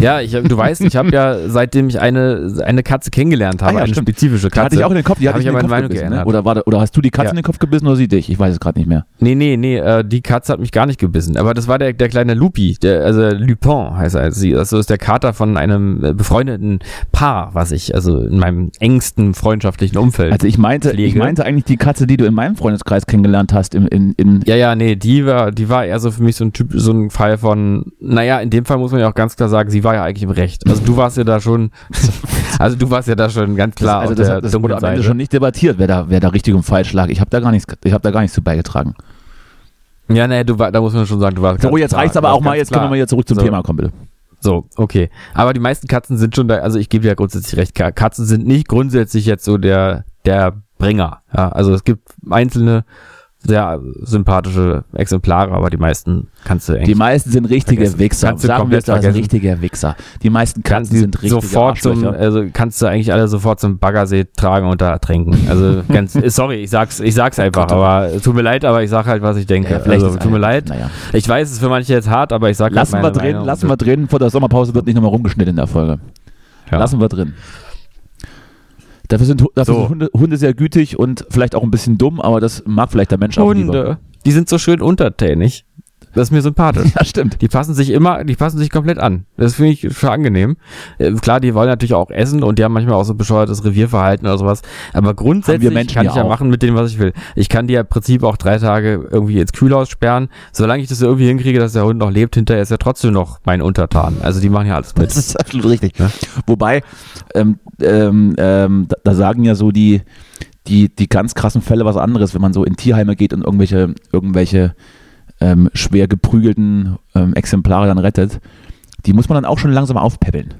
Ja, ich, du weißt, ich habe ja seitdem ich eine, eine Katze kennengelernt habe, Ah ja, eine stimmt. spezifische Die Katze. hatte ich auch in den Kopf, die hatte ich ich in den meine Kopf Meinung gebissen, ne? geändert. oder, war, oder hast du die Katze Ja. in den Kopf gebissen oder sie dich? Ich weiß es gerade nicht mehr. Nee, nee, nee, äh, die Katze hat mich gar nicht gebissen. Aber das war der, der kleine Lupi, der, also Lupin heißt er. Sie, also ist der Kater von einem äh, befreundeten Paar, was ich, also in meinem engsten freundschaftlichen Umfeld. Also ich meinte, ich Pflege. meinte eigentlich die Katze, die du in meinem Freundeskreis kennengelernt hast, in, in, in ja, ja, nee, die war, die war eher so für mich so ein Typ, so ein Fall von, naja, in dem Fall muss man ja auch ganz klar sagen, sie war ja eigentlich im Recht. Also du warst ja da schon, *laughs* also du warst ja da schon ganz klar also auf das, hat- das wurde am Ende Seite. schon nicht debattiert, wer da, wer da richtig und falsch lag. Ich habe da gar nichts, ich habe da gar nichts zu beigetragen. Ja, nee, du war, da muss man schon sagen, du warst So, ganz jetzt klar, reicht's aber auch mal, jetzt können wir klar. mal wieder zurück zum So. Thema kommen, bitte. So, okay. Aber die meisten Katzen sind schon da, also ich gebe ja grundsätzlich recht, Ka- Katzen sind nicht grundsätzlich jetzt so der, der Bringer. Ja, also es gibt einzelne sehr sympathische Exemplare, aber die meisten kannst du Die eigentlich meisten sind richtige Vergessen. Wichser. Kannst du Sagen wir es als richtige Wichser. Die meisten kannst Katzen sind richtige sofort zum, also kannst du eigentlich alle sofort zum Baggersee tragen und da ertränken. Also *laughs* ganz, sorry, ich sag's, ich sag's einfach, aber tut mir leid, aber ich sag halt, was ich denke. Ja, vielleicht also tut mir leid. Naja. Ich weiß, es ist für manche jetzt hart, aber ich sag Lassen halt wir drin, Meinung. lassen wir drin. Vor der Sommerpause wird nicht nochmal rumgeschnitten in der Folge. Ja. Lassen wir drin. Dafür sind, dafür So. sind Hunde, Hunde sehr gütig und vielleicht auch ein bisschen dumm, aber das mag vielleicht der Mensch auch lieber. Hunde, die sind so schön untertänig. Das ist mir sympathisch. Ja, stimmt. Die passen sich immer, die passen sich komplett an. Das finde ich schon angenehm. Äh, klar, die wollen natürlich auch essen und die haben manchmal auch so bescheuertes Revierverhalten oder sowas. Aber grundsätzlich kann ich ja auch. machen mit denen, was ich will. Ich kann die ja im Prinzip auch drei Tage irgendwie ins Kühlhaus sperren. Solange ich das irgendwie hinkriege, dass der Hund noch lebt, hinterher ist er trotzdem noch mein Untertan. Also die machen ja alles mit. Das ist absolut richtig. Ja. Wobei, ähm, ähm, ähm, da, da sagen ja so die, die, die ganz krassen Fälle was anderes, wenn man so in Tierheime geht und irgendwelche, irgendwelche ähm, schwer geprügelten ähm, Exemplare dann rettet. Die muss man dann auch schon langsam aufpäppeln.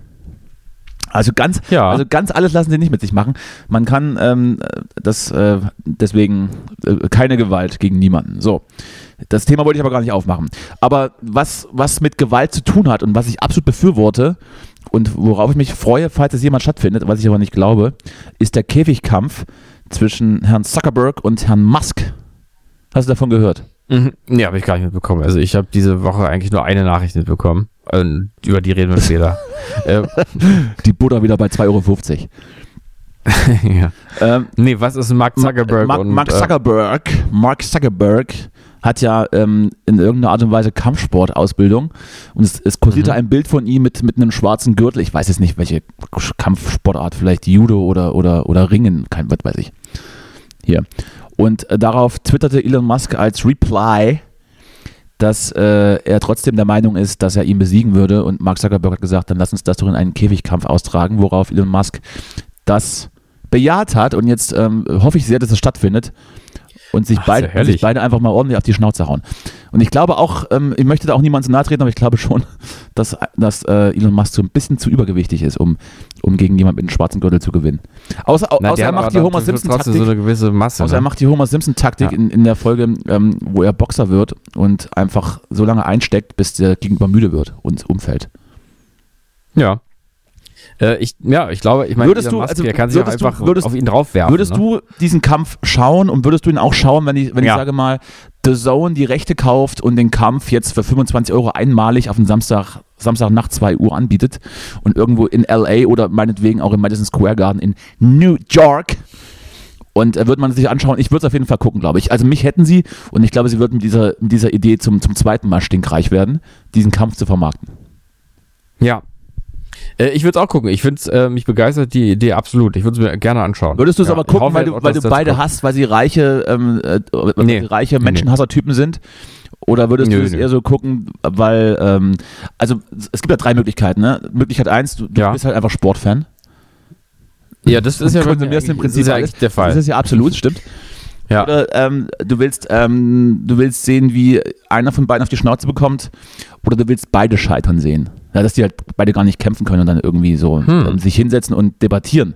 Also ganz, Ja. also ganz alles lassen sie nicht mit sich machen. Man kann ähm, das äh, deswegen äh, keine Gewalt gegen niemanden. So. Das Thema wollte ich aber gar nicht aufmachen. Aber was, was mit Gewalt zu tun hat und was ich absolut befürworte und worauf ich mich freue, falls es jemand stattfindet, was ich aber nicht glaube, ist der Käfigkampf zwischen Herrn Zuckerberg und Herrn Musk. Hast du davon gehört? Mhm. Nee, habe ich gar nicht mitbekommen. Also ich habe diese Woche eigentlich nur eine Nachricht mitbekommen. Und über die reden wir *laughs* später. äh, Die Butter wieder bei 2,50 Euro. *laughs* ja. Ähm, Nee, was ist Mark Zuckerberg? Mark, und, Mark äh, Zuckerberg, Mark Zuckerberg hat ja ähm, in irgendeiner Art und Weise Kampfsportausbildung und es, es kursierte Mhm. ein Bild von ihm mit, mit einem schwarzen Gürtel. Ich weiß jetzt nicht, welche Kampfsportart, vielleicht Judo oder, oder, oder Ringen, kein was weiß ich. Hier. Und äh, darauf twitterte Elon Musk als Reply, dass äh, er trotzdem der Meinung ist, dass er ihn besiegen würde. Und Mark Zuckerberg hat gesagt, dann lass uns das doch in einen Käfigkampf austragen, worauf Elon Musk das bejaht hat. Und jetzt ähm, hoffe ich sehr, dass es stattfindet und sich, Ach, herrlich. sich beide einfach mal ordentlich auf die Schnauze hauen. Und ich glaube auch, ähm, ich möchte da auch niemandem zu nahe treten, aber ich glaube schon, *laughs* dass, dass äh, Elon Musk so ein bisschen zu übergewichtig ist, um, um gegen jemanden mit einem schwarzen Gürtel zu gewinnen. Außer, Na, außer er macht die Homer Simpson-Taktik. so eine gewisse Masse. Außer er ne? macht die Homer Simpson-Taktik Ja. in, in der Folge, ähm, wo er Boxer wird und einfach so lange einsteckt, bis der Gegenüber müde wird und umfällt. Ja. Äh, ich, ja, ich glaube, ich meine, Würdest du- Musk, also der kann sich auch würdest du- einfach würdest- auf ihn draufwerfen. Würdest ne? du diesen Kampf schauen und würdest du ihn auch schauen, wenn ich, wenn Ja. ich sage mal, The Zone die Rechte kauft und den Kampf jetzt für 25 Euro einmalig auf den Samstag, Samstagnacht 2 Uhr anbietet und irgendwo in LA oder meinetwegen auch im Madison Square Garden in New York und äh, würde man sich anschauen, ich würde es auf jeden Fall gucken, glaube ich. Also mich hätten sie und ich glaube, sie würden mit dieser, mit dieser Idee zum, zum zweiten Mal stinkreich werden, diesen Kampf zu vermarkten. Ja. Äh, ich würde es auch gucken. Ich finde es, äh, mich begeistert die Idee absolut. Ich würde es mir gerne anschauen. Würdest du es ja, aber gucken, weil auch, du, weil du beide kommt. hast, weil sie reiche, ähm, äh, Nee. reiche Menschenhassertypen sind? Oder würdest Nö, du es eher so gucken, weil, ähm, also es gibt ja drei Möglichkeiten, ne? Möglichkeit eins, du, du Ja. bist halt einfach Sportfan. Ja, das ist ja, konsumierst im Prinzip ist ja eigentlich der Fall. Das ist ja absolut, stimmt. ja. Oder ähm, du willst, ähm, du willst sehen, wie einer von beiden auf die Schnauze bekommt, oder du willst beide scheitern sehen. Ja, dass die halt beide gar nicht kämpfen können und dann irgendwie so Hm. sich hinsetzen und debattieren.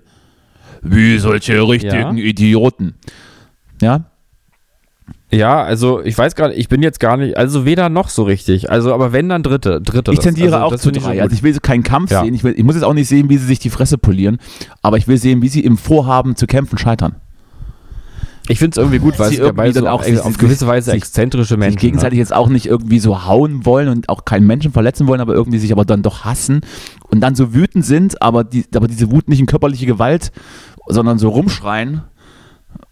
Wie solche richtigen Ja. Idioten. Ja, Ja, also ich weiß gerade, ich bin jetzt gar nicht, also weder noch so richtig. Also, aber wenn dann dritte, dritte. Ich tendiere auch zu drei. schon Also ich will keinen Kampf Ja. sehen. Ich, will, ich muss jetzt auch nicht sehen, wie sie sich die Fresse polieren, aber ich will sehen, wie sie im Vorhaben zu kämpfen scheitern. Ich finde es irgendwie gut, weil Sie irgendwie so dann auch auch sich- auf gewisse Weise sich- exzentrische Menschen. sich gegenseitig jetzt auch nicht irgendwie so hauen wollen und auch keinen Menschen verletzen wollen, aber irgendwie sich aber dann doch hassen und dann so wütend sind, aber, die, aber diese Wut nicht in körperliche Gewalt, sondern so rumschreien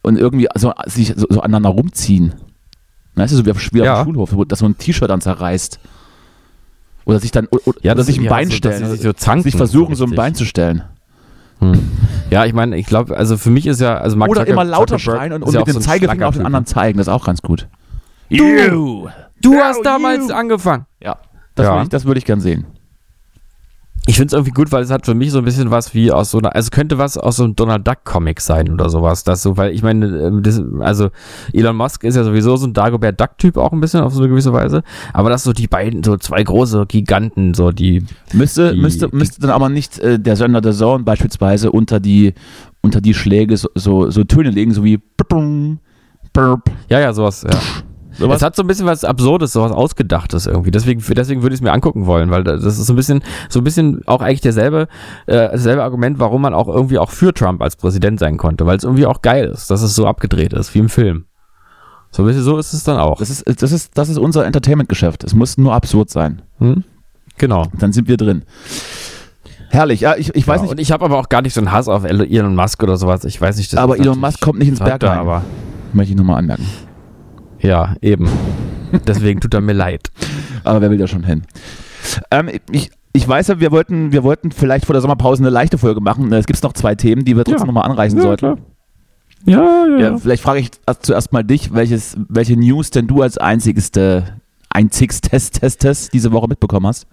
und irgendwie so, sich so, so aneinander rumziehen. Weißt du, so wie auf, wie auf Ja. dem Schulhof, wo das so ein T-Shirt dann zerreißt. Oder sich dann, oder, Ja, oder das sich ein Bein so, dass stellen. sie sich so zanken, sich versuchen, so so ein. Bein zu stellen. Hm. Ja, ich meine, ich glaube, also für mich ist ja, also Mark Oder Zucker- immer lauter Zuckerberg schreien und, und ja mit dem so Zeigefinger auf den anderen zeigen, das ist auch ganz gut. Du! Du hast damals angefangen. Ja, das, Ja. Würde ich, das würde ich gern sehen. Ich finde es irgendwie gut, weil es hat für mich so ein bisschen was wie aus so einer, also könnte was aus so einem Donald Duck Comic sein oder sowas. Das so, weil ich meine, ähm, das, also Elon Musk ist ja sowieso so ein Dagobert Duck Typ auch ein bisschen auf so eine gewisse Weise. Aber das so die beiden, so zwei große Giganten, so die, Müsste, Die- müsste, müsste dann aber nicht äh, der Sender der Zone beispielsweise unter die, unter die Schläge so, so, so Töne legen, so wie Burp, Burp. ja, ja, sowas, ja. Sowas? Es hat so ein bisschen was Absurdes, sowas Ausgedachtes irgendwie. Deswegen, deswegen würde ich es mir angucken wollen, weil das ist so ein bisschen, so ein bisschen auch eigentlich derselbe, äh, dasselbe Argument, warum man auch irgendwie auch für Trump als Präsident sein konnte, weil es irgendwie auch geil ist, dass es so abgedreht ist, wie im Film. So ein bisschen so ist es dann auch. Das ist, das ist, das ist unser Entertainment-Geschäft. Es muss nur absurd sein. Hm? Genau. Dann sind wir drin. Herrlich, ja, ich, ich weiß ja, nicht, Und ich habe aber auch gar nicht so einen Hass auf Elon Musk oder sowas. Ich weiß nicht, das aber Elon Musk kommt nicht ins er Bergheim. aber Möchte ich nochmal anmerken. Ja, eben. Deswegen tut er mir leid. Aber wer will da schon hin? Ähm, ich, ich weiß ja, wir wollten, wir wollten vielleicht vor der Sommerpause eine leichte Folge machen. Es gibt noch zwei Themen, die wir trotzdem Ja. nochmal anreißen Ja, sollten. klar. Ja, ja, Ja, vielleicht frage ich erst- zuerst mal dich, welches, welche News denn du als einzigste, einzigstes Test, Test diese Woche mitbekommen hast.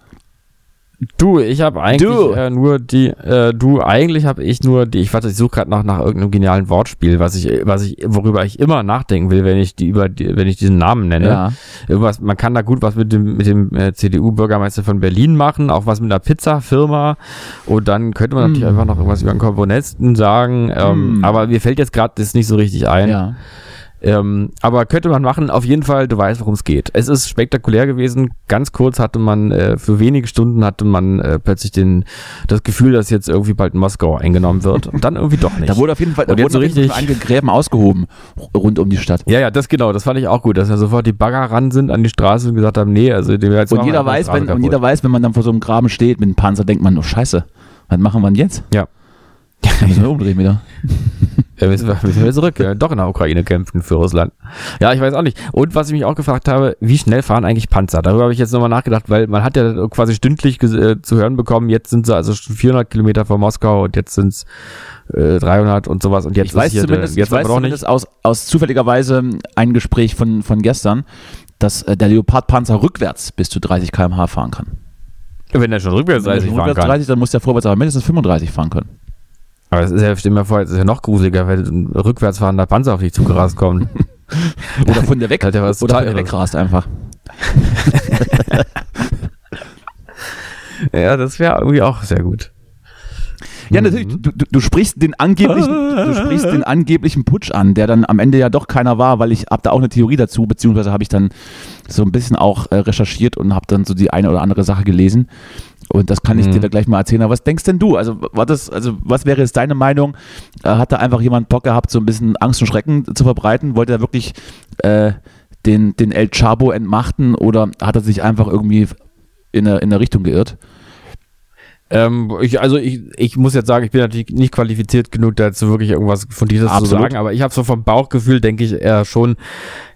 Du, ich habe eigentlich. Äh, nur die, äh, du, eigentlich habe ich nur die, ich warte, ich suche gerade noch nach irgendeinem genialen Wortspiel, was ich, was ich, worüber ich immer nachdenken will, wenn ich die über die, wenn ich diesen Namen nenne. Ja. Irgendwas, man kann da gut was mit dem, mit dem äh, CDU-Bürgermeister von Berlin machen, auch was mit einer Pizzafirma. Und dann könnte man natürlich Mm. einfach noch irgendwas über einen Komponisten sagen. Ähm, Mm. Aber mir fällt jetzt gerade das nicht so richtig ein. Ja. Ähm, aber könnte man machen, auf jeden Fall, du weißt, worum es geht. Es ist spektakulär gewesen. Ganz kurz hatte man, äh, für wenige Stunden hatte man äh, plötzlich den, das Gefühl, dass jetzt irgendwie bald Moskau eingenommen wird. Und dann irgendwie doch *laughs* nicht. Da wurde auf jeden Fall, da wurden so richtig- einige Gräben ausgehoben rund um die Stadt. ja, ja, das genau, das fand ich auch gut, dass ja sofort die Bagger ran sind an die Straße und gesagt haben, nee, also dem jetzt Und jeder, weiß, wenn, und jeder weiß, wenn man dann vor so einem Graben steht mit einem Panzer, denkt man, oh Scheiße, was machen wir denn jetzt? Ja. Müssen wir umdrehen wieder. *laughs* Ja, müssen wir, müssen wir zurück, ja, doch in der Ukraine kämpfen für Russland. Ja, ich weiß auch nicht. Und was ich mich auch gefragt habe, wie schnell fahren eigentlich Panzer? Darüber habe ich jetzt nochmal nachgedacht, weil man hat ja quasi stündlich äh, zu hören bekommen, jetzt sind sie also schon 400 Kilometer vor Moskau und jetzt sind es äh, 300 und sowas und jetzt Ich weiß hier zumindest, der, jetzt ich weiß doch nicht. zumindest aus, aus zufälligerweise ein Gespräch von, von gestern, dass äh, der Leopardpanzer rückwärts bis zu 30 km/h fahren kann. Wenn er schon rückwärts Wenn er 30 schon fahren rückwärts kann. 30, dann muss der vorwärts aber mindestens 35 fahren können. Aber das ist ja, stell dir mal vor, jetzt ist ja noch gruseliger, wenn ein rückwärts fahrender Panzer auf dich zugerast kommt. *laughs* Oder von der weg, Hat ja was oder von total der wegrast einfach. *laughs* ja, das wäre irgendwie auch sehr gut. Ja, natürlich, du, du, du sprichst den angeblichen, *laughs* du sprichst den angeblichen Putsch an, der dann am Ende ja doch keiner war, weil ich habe da auch eine Theorie dazu, beziehungsweise habe ich dann so ein bisschen auch äh, recherchiert und habe dann so die eine oder andere Sache gelesen. Und das kann ich Mhm. dir da gleich mal erzählen. Aber was denkst denn du? Also, war das, also was wäre jetzt deine Meinung? Äh, hat da einfach jemand Bock gehabt, so ein bisschen Angst und Schrecken zu verbreiten? Wollte er wirklich äh, den, den El Chabo entmachten oder hat er sich einfach irgendwie in der, in der Richtung geirrt? Ähm, ich, also ich, ich muss jetzt sagen, ich bin natürlich nicht qualifiziert genug, dazu wirklich irgendwas von dieses zu Absolut. sagen, aber ich habe so vom Bauchgefühl, denke ich, eher schon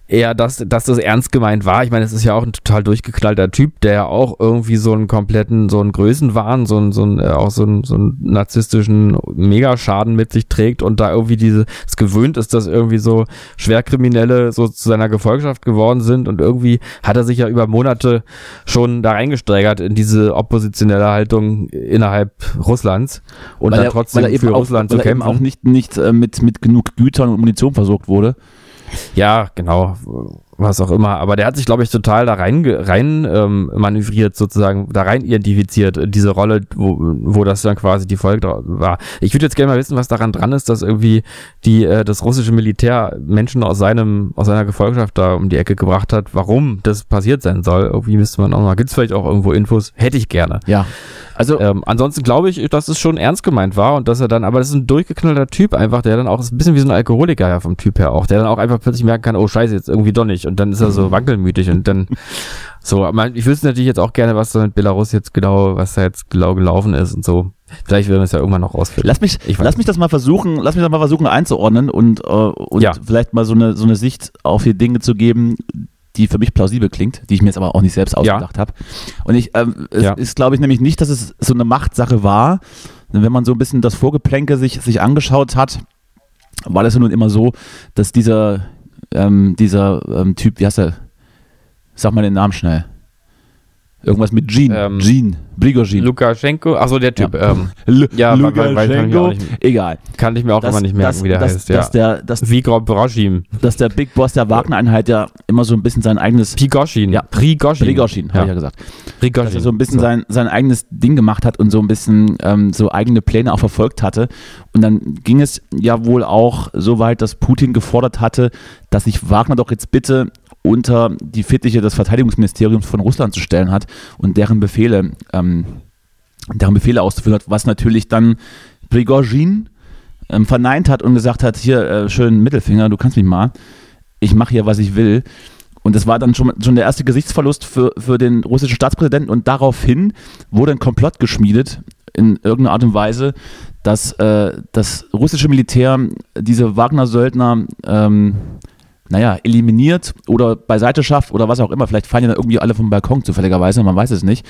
eher, dass, dass das ernst gemeint war. Ich meine, es ist ja auch ein total durchgeknallter Typ, der ja auch irgendwie so einen kompletten, so einen Größenwahn, so einen, so einen, äh, auch so einen, so einen narzisstischen Megaschaden mit sich trägt und da irgendwie diese, es gewöhnt ist, dass irgendwie so Schwerkriminelle so zu seiner Gefolgschaft geworden sind und irgendwie hat er sich ja über Monate schon da reingesteigert in diese oppositionelle Haltung innerhalb Russlands und dann trotzdem für auch, Russland weil zu er kämpfen. auch nicht, nicht äh, mit, mit genug Gütern und Munition versorgt wurde. Ja, genau, was auch immer. Aber der hat sich, glaube ich, total da rein, rein ähm, manövriert, sozusagen, da rein identifiziert, diese Rolle, wo, wo das dann quasi die Folge war. Ich würde jetzt gerne mal wissen, was daran dran ist, dass irgendwie die, äh, das russische Militär Menschen aus seinem, aus seiner Gefolgschaft da um die Ecke gebracht hat, warum das passiert sein soll. Irgendwie müsste man auch mal, gibt's vielleicht auch irgendwo Infos? Hätte ich gerne. Ja. Also, Ähm, ansonsten glaube ich, dass es schon ernst gemeint war und dass er dann, aber das ist ein durchgeknallter Typ einfach, der dann auch, ist ein bisschen wie so ein Alkoholiker ja vom Typ her auch, der dann auch einfach plötzlich merken kann, oh scheiße, jetzt irgendwie doch nicht und dann ist er so wankelmütig und dann *laughs* so, ich wüsste natürlich jetzt auch gerne, was da mit Belarus jetzt genau, was da jetzt genau gelaufen ist und so. Vielleicht werden wir es ja irgendwann noch rausfinden. Lass mich, lass mich das mal versuchen, lass mich das mal versuchen einzuordnen und, äh, und Ja. vielleicht mal so eine, so eine Sicht auf die Dinge zu geben, die für mich plausibel klingt, die ich mir jetzt aber auch nicht selbst ausgedacht habe. Und ich, ähm, es Ja. ist, glaube ich, nämlich nicht, dass es so eine Machtsache war. Denn wenn man so ein bisschen das Vorgeplänke sich, sich angeschaut hat, war das ja nun immer so, dass dieser, ähm, dieser ähm, Typ, wie heißt er? Sag mal den Namen schnell. Irgendwas mit Jean. Ähm, Jean. Brigogin. Lukaschenko, ach so, der Typ, Ja. ähm, *laughs* Lu- ja, Lukaschenko. Egal. kann ich mir auch immer nicht merken, dass, wie der dass, heißt, ja. dass, der, dass, Vigor Brashim. dass der Big Boss der Wagner-Einheit ja immer so ein bisschen sein eigenes Pigoschin. Ja. Prigoshin. Prigozhin, habe ich ja gesagt. Prigozhin. Dass er so ein bisschen sein, sein eigenes Ding gemacht hat und so ein bisschen ähm, so eigene Pläne auch verfolgt hatte. Und dann ging es ja wohl auch so weit, dass Putin gefordert hatte, dass sich Wagner doch jetzt bitte unter die Fittiche des Verteidigungsministeriums von Russland zu stellen hat und deren Befehle, ähm, deren Befehle auszuführen hat, was natürlich dann Prigozhin ähm, verneint hat und gesagt hat, hier, äh, schön Mittelfinger, du kannst mich mal, ich mache hier, was ich will. Und das war dann schon, schon der erste Gesichtsverlust für, für den russischen Staatspräsidenten und daraufhin wurde ein Komplott geschmiedet in irgendeiner Art und Weise, dass äh, das russische Militär diese Wagner-Söldner ähm, naja, eliminiert oder beiseite schafft oder was auch immer. Vielleicht fallen ja dann irgendwie alle vom Balkon zufälligerweise, man weiß es nicht.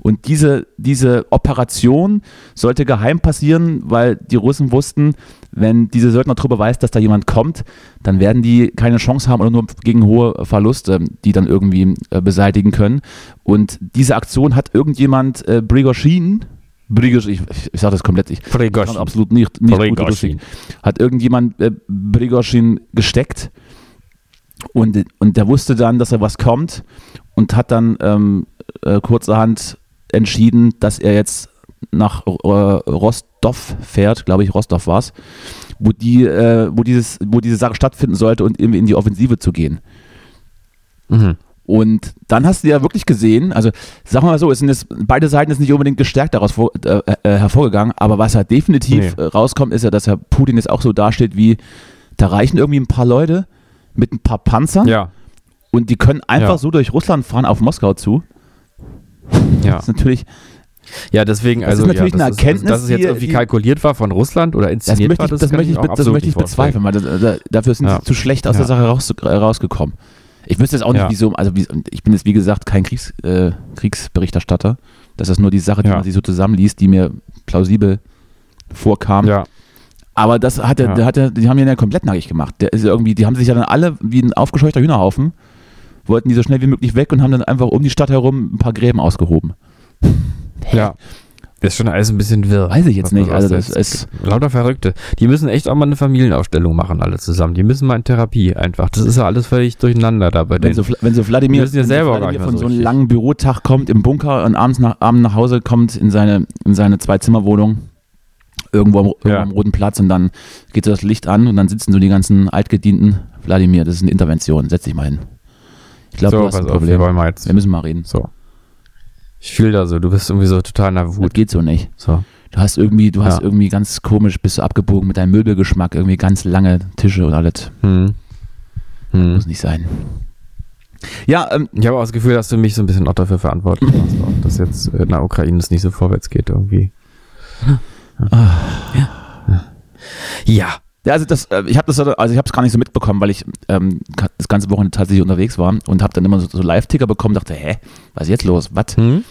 Und diese, diese Operation sollte geheim passieren, weil die Russen wussten, wenn diese Söldnertruppe weiß, dass da jemand kommt, dann werden die keine Chance haben oder nur gegen hohe Verluste, die dann irgendwie äh, beseitigen können. Und diese Aktion hat irgendjemand, äh, Brigoshin, Brigoshin, ich, ich, sage das komplett, ich kann absolut nicht, nicht gut. Russisch, hat irgendjemand äh, Brigoshin gesteckt und, und der wusste dann, dass er was kommt und hat dann ähm, äh, kurzerhand entschieden, dass er jetzt nach äh, Rostov fährt, glaube ich, Rostov war es, wo, die, äh, wo, dieses, wo diese Sache stattfinden sollte und irgendwie in die Offensive zu gehen. Mhm. Und dann hast du ja wirklich gesehen, also sagen wir mal so, es sind jetzt, beide Seiten ist nicht unbedingt gestärkt daraus vor, äh, äh, hervorgegangen, aber was halt definitiv Nee. rauskommt, ist ja, dass Herr Putin jetzt auch so dasteht wie, da reichen irgendwie ein paar Leute mit ein paar Panzern Ja, und die können einfach Ja. so durch Russland fahren auf Moskau zu. ja. Das ist natürlich, Ja, deswegen, Das also ist natürlich ja, eine das Erkenntnis, Ist, also, dass es jetzt irgendwie die- kalkuliert war von Russland oder das inszeniert möchte war, ich, das kann möchte ich, das möchte ich bezweifeln, weil das, äh, dafür sind Ja. sie zu schlecht aus der Sache raus, äh, rausgekommen. Ich wüsste jetzt auch nicht, wieso, also wie, ich bin jetzt wie gesagt kein Kriegs, äh, Kriegsberichterstatter. Das ist nur die Sache, die man sich so zusammenliest, die mir plausibel vorkam. Ja, Aber das hat er, Ja. hat er, die haben ihn ja komplett nackig gemacht. Der ist irgendwie, die haben sich ja dann alle wie ein aufgescheuchter Hühnerhaufen, wollten die so schnell wie möglich weg und haben dann einfach um die Stadt herum ein paar Gräben ausgehoben. ja. Das ist schon alles ein bisschen wirr. Weiß ich jetzt nicht. Also das ist, Lauter Verrückte. Die müssen echt auch mal eine Familienaufstellung machen, alle zusammen. Die müssen mal in Therapie einfach. Das ist ja alles völlig durcheinander da bei wenn so, wenn so Vladimir, ja wenn selber Wladimir nicht von so so einem langen Bürotag kommt im Bunker und abends nach, abends nach Hause kommt in seine, in seine Zwei-Zimmer-Wohnung irgendwo, am, irgendwo Ja. am Roten Platz und dann geht so das Licht an und dann sitzen so die ganzen Altgedienten. Vladimir, das ist eine Intervention, setz dich mal hin. Ich glaube, so, du hast ein auf, wir Problem. wollen mal jetzt. Wir müssen mal reden. So. Ich fühle da so, du bist irgendwie so total in der Das Wut. geht so nicht. So. Du hast irgendwie, du hast Ja. irgendwie ganz komisch, bist du abgebogen mit deinem Möbelgeschmack, irgendwie ganz lange Tische und alles. Hm. Hm. Muss nicht sein. Ja, ähm, Ich habe auch das Gefühl, dass du mich so ein bisschen auch dafür verantwortlich machst, dass jetzt in der Ukraine es nicht so vorwärts geht irgendwie. Ja. Ja, also das, äh, ich habe das, also ich habe es gar nicht so mitbekommen, weil ich ähm, das ganze Wochenende tatsächlich unterwegs war und habe dann immer so, so Live-Ticker bekommen, dachte, hä, was ist jetzt los? Was? Hm?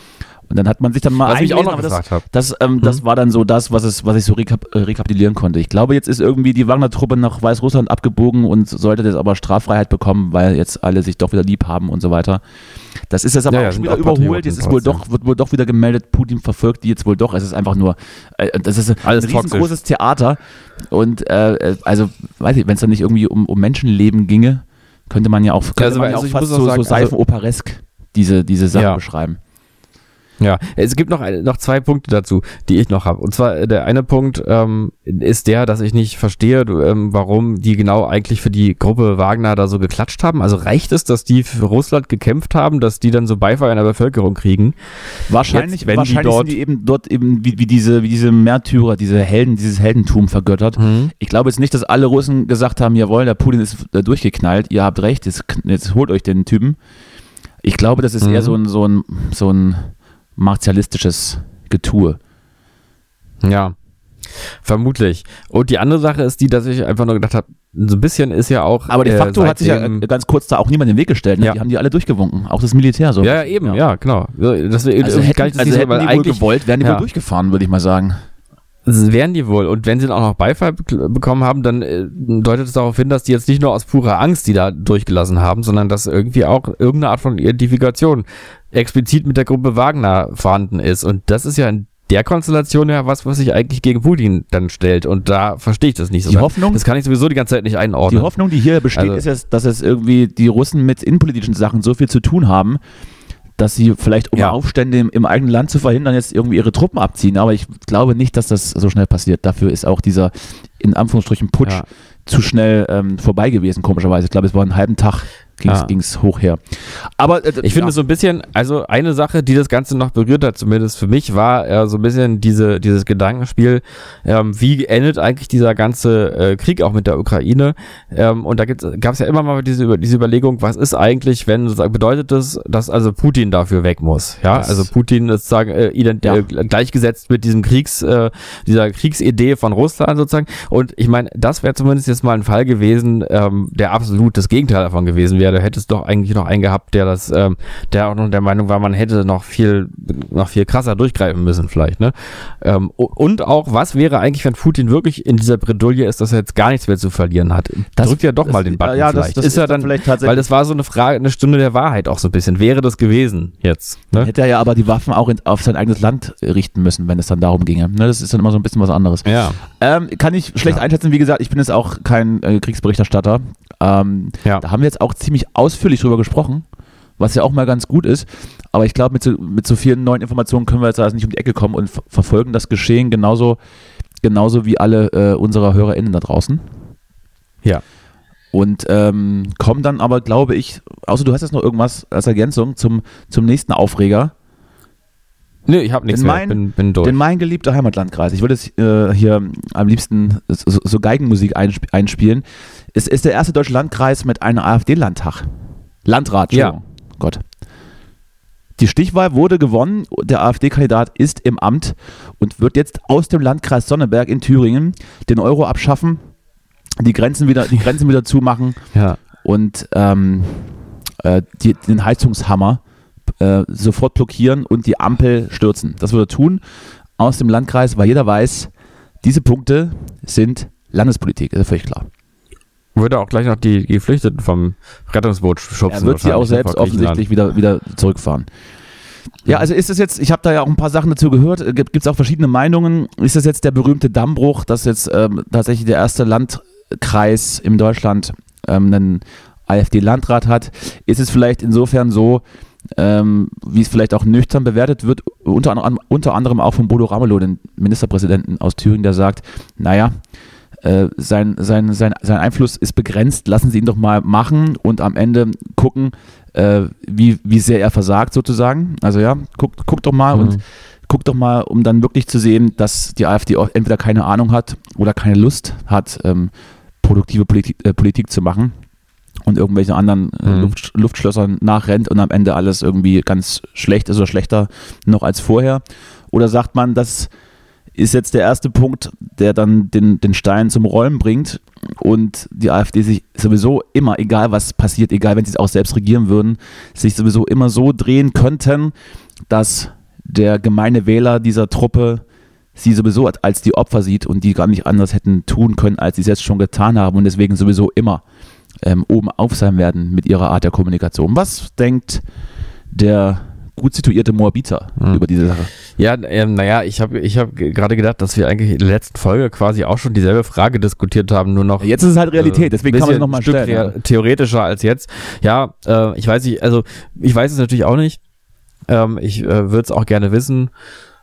Und dann hat man sich dann mal Was ich auch noch das, gefragt habe. das, ähm, das war dann so das, was es, was ich so rekap äh, rekapitulieren konnte. Ich glaube, jetzt ist irgendwie die Wagner-Truppe nach Weißrussland abgebogen und sollte jetzt aber Straffreiheit bekommen, weil jetzt alle sich doch wieder lieb haben und so weiter. Das ist jetzt aber Ja, ja, auch schon wieder überholt. Jetzt ist wohl doch, wird wohl doch wieder gemeldet, Putin verfolgt die jetzt wohl doch. Es ist einfach nur, äh, das ist Alles ein toxisch. riesengroßes Theater. Und äh, äh, also, weiß ich, wenn es dann nicht irgendwie um, um Menschenleben ginge, könnte man ja auch, könnte also, man ja also auch fast so, so also- Seifenoperesk diese, diese Sache Ja. beschreiben. Ja, es gibt noch, noch zwei Punkte dazu, die ich noch habe. Und zwar äh, der eine Punkt ähm, ist der, dass ich nicht verstehe, ähm, warum die genau eigentlich für die Gruppe Wagner da so geklatscht haben. Also reicht es, dass die für Russland gekämpft haben, dass die dann so Beifall in der Bevölkerung kriegen? Wahrscheinlich, Jetzt, wenn die wahrscheinlich dort- sind die eben dort eben wie, wie diese wie diese Märtyrer, diese Helden, dieses Heldentum vergöttert. Ich glaube jetzt nicht, dass alle Russen gesagt haben, jawohl, der Putin ist äh, durchgeknallt, ihr habt recht, jetzt, jetzt holt euch den Typen. Ich glaube, das ist Mhm. eher so ein so ein so ein martialistisches Getue. Ja, vermutlich. Und die andere Sache ist die, dass ich einfach nur gedacht habe, so ein bisschen ist ja auch. Aber de äh, facto hat sich ja äh, ganz kurz da auch niemand in den Weg gestellt. Ne? Ja. Die haben die alle durchgewunken, auch das Militär so. Ja, ja, eben, ja, genau. Das, Also das hätten, gar nicht, das also hätten weil die wohl gewollt, wären die ja. wohl durchgefahren, würde ich mal sagen. Wären die wohl. Und wenn sie dann auch noch Beifall be bekommen haben, dann äh, deutet es darauf hin, dass die jetzt nicht nur aus purer Angst die da durchgelassen haben, sondern dass irgendwie auch irgendeine Art von Identifikation explizit mit der Gruppe Wagner vorhanden ist. Und das ist ja in der Konstellation ja was, was sich eigentlich gegen Putin dann stellt. Und da verstehe ich das nicht so. Die ganz. Hoffnung- Das kann ich sowieso die ganze Zeit nicht Die einordnen. Hoffnung, die hier besteht, Also- ist, jetzt, dass es irgendwie die Russen mit innenpolitischen Sachen so viel zu tun haben, dass sie vielleicht, um Ja. Aufstände im, im eigenen Land zu verhindern, jetzt irgendwie ihre Truppen abziehen. Aber ich glaube nicht, dass das so schnell passiert. Dafür ist auch dieser, in Anführungsstrichen, Putsch Ja. zu schnell ähm, vorbei gewesen, komischerweise. Ich glaube, es war einen halben Tag, ging es Ja. hoch her. Aber äh, Ich finde ja. so ein bisschen, also eine Sache, die das Ganze noch berührt hat, zumindest für mich, war äh, so ein bisschen diese, dieses Gedankenspiel, ähm, wie endet eigentlich dieser ganze äh, Krieg auch mit der Ukraine? Ähm, und da gab es ja immer mal diese, diese Überlegung, was ist eigentlich, wenn sozusagen bedeutet das, dass also Putin dafür weg muss? Ja, Das- also Putin ist sozusagen äh, ident Ja. äh, gleichgesetzt mit diesem Kriegs, äh, dieser Kriegsidee von Russland sozusagen. Und ich meine, das wäre zumindest jetzt mal ein Fall gewesen, ähm, der absolut das Gegenteil davon gewesen wäre. Da hätte es doch eigentlich noch einen gehabt, der das, ähm, der auch noch der Meinung war, man hätte noch viel, noch viel krasser durchgreifen müssen, vielleicht, ne? Ähm, und auch, was wäre eigentlich, wenn Putin wirklich in dieser Bredouille ist, dass er jetzt gar nichts mehr zu verlieren hat? Das- Drückt ja doch das- mal den Button ja, das- vielleicht. das ist ja ist dann dann, vielleicht tatsächlich- weil das war so eine Frage, eine Stunde der Wahrheit auch so ein bisschen. Wäre das gewesen jetzt? Ne? Hätte er ja aber die Waffen auch in, auf sein eigenes Land richten müssen, wenn es dann darum ginge. Ne, das ist dann immer so ein bisschen was anderes. Ja. Ähm, kann ich schlecht Ja. einschätzen. Wie gesagt, ich bin jetzt auch kein äh, Kriegsberichterstatter. Ähm, Ja. Da haben wir jetzt auch ziemlich ausführlich drüber gesprochen, was ja auch mal ganz gut ist. Aber ich glaube, mit so, mit so vielen neuen Informationen können wir jetzt also nicht um die Ecke kommen und ver verfolgen das Geschehen genauso, genauso wie alle äh, unserer HörerInnen da draußen. Ja. Und ähm, kommen dann aber, glaube ich, außer du hast jetzt noch irgendwas als Ergänzung zum, zum nächsten Aufreger. Nö, ich habe nichts mehr. mein- bin, bin durch. Denn mein geliebter Heimatlandkreis, ich würde jetzt äh, hier am liebsten so, so Geigenmusik einsp einspielen, es ist der erste deutsche Landkreis mit einem AfD-Landtag. Landrat, Ja. Gott. Die Stichwahl wurde gewonnen, der AfD-Kandidat ist im Amt und wird jetzt aus dem Landkreis Sonneberg in Thüringen den Euro abschaffen, die Grenzen wieder, die Grenzen wieder zumachen ja. und ähm, äh, die, den Heizungshammer äh, sofort blockieren und die Ampel stürzen. Das wird er tun aus dem Landkreis, weil jeder weiß, diese Punkte sind Landespolitik, ist ja völlig klar. Würde auch gleich noch die Geflüchteten vom Rettungsboot schubsen. Er wird sie auch ne, selbst offensichtlich wieder, wieder zurückfahren. Ja, also ist es jetzt, ich habe da ja auch ein paar Sachen dazu gehört, gibt es auch verschiedene Meinungen. Ist das jetzt der berühmte Dammbruch, dass jetzt ähm, tatsächlich der erste Landkreis in Deutschland ähm, einen AfD-Landrat hat? Ist es vielleicht insofern so, ähm, wie es vielleicht auch nüchtern bewertet wird, unter, anderem- unter anderem auch von Bodo Ramelow, den Ministerpräsidenten aus Thüringen, der sagt, naja, äh, sein, sein, sein, sein Einfluss ist begrenzt, lassen Sie ihn doch mal machen und am Ende gucken, äh, wie, wie sehr er versagt sozusagen. Also ja, guckt guck doch mal mhm. und guckt doch mal, um dann wirklich zu sehen, dass die AfD entweder keine Ahnung hat oder keine Lust hat, ähm, produktive Politik, äh, Politik zu machen und irgendwelchen anderen äh, mhm. Luft, Luftschlössern nachrennt und am Ende alles irgendwie ganz schlecht ist oder schlechter noch als vorher. Oder sagt man, das ist jetzt der erste Punkt, der dann den, den Stein zum Rollen bringt und die AfD sich sowieso immer, egal was passiert, egal wenn sie es auch selbst regieren würden, sich sowieso immer so drehen könnten, dass der gemeine Wähler dieser Truppe sie sowieso als die Opfer sieht und die gar nicht anders hätten tun können, als sie es jetzt schon getan haben und deswegen sowieso immer ähm, oben auf sein werden mit ihrer Art der Kommunikation. Was denkt der gut situierte Moabiter hm. über diese Sache? Ja, ähm, naja, ich habe ich hab gerade gedacht, dass wir eigentlich in der letzten Folge quasi auch schon dieselbe Frage diskutiert haben, nur noch. Jetzt ist es halt Realität, äh, deswegen kann man es nochmal stellen. Ja. Theoretischer als jetzt. Ja, äh, ich weiß nicht, also ich weiß es natürlich auch nicht. Ähm, ich äh, würde es auch gerne wissen.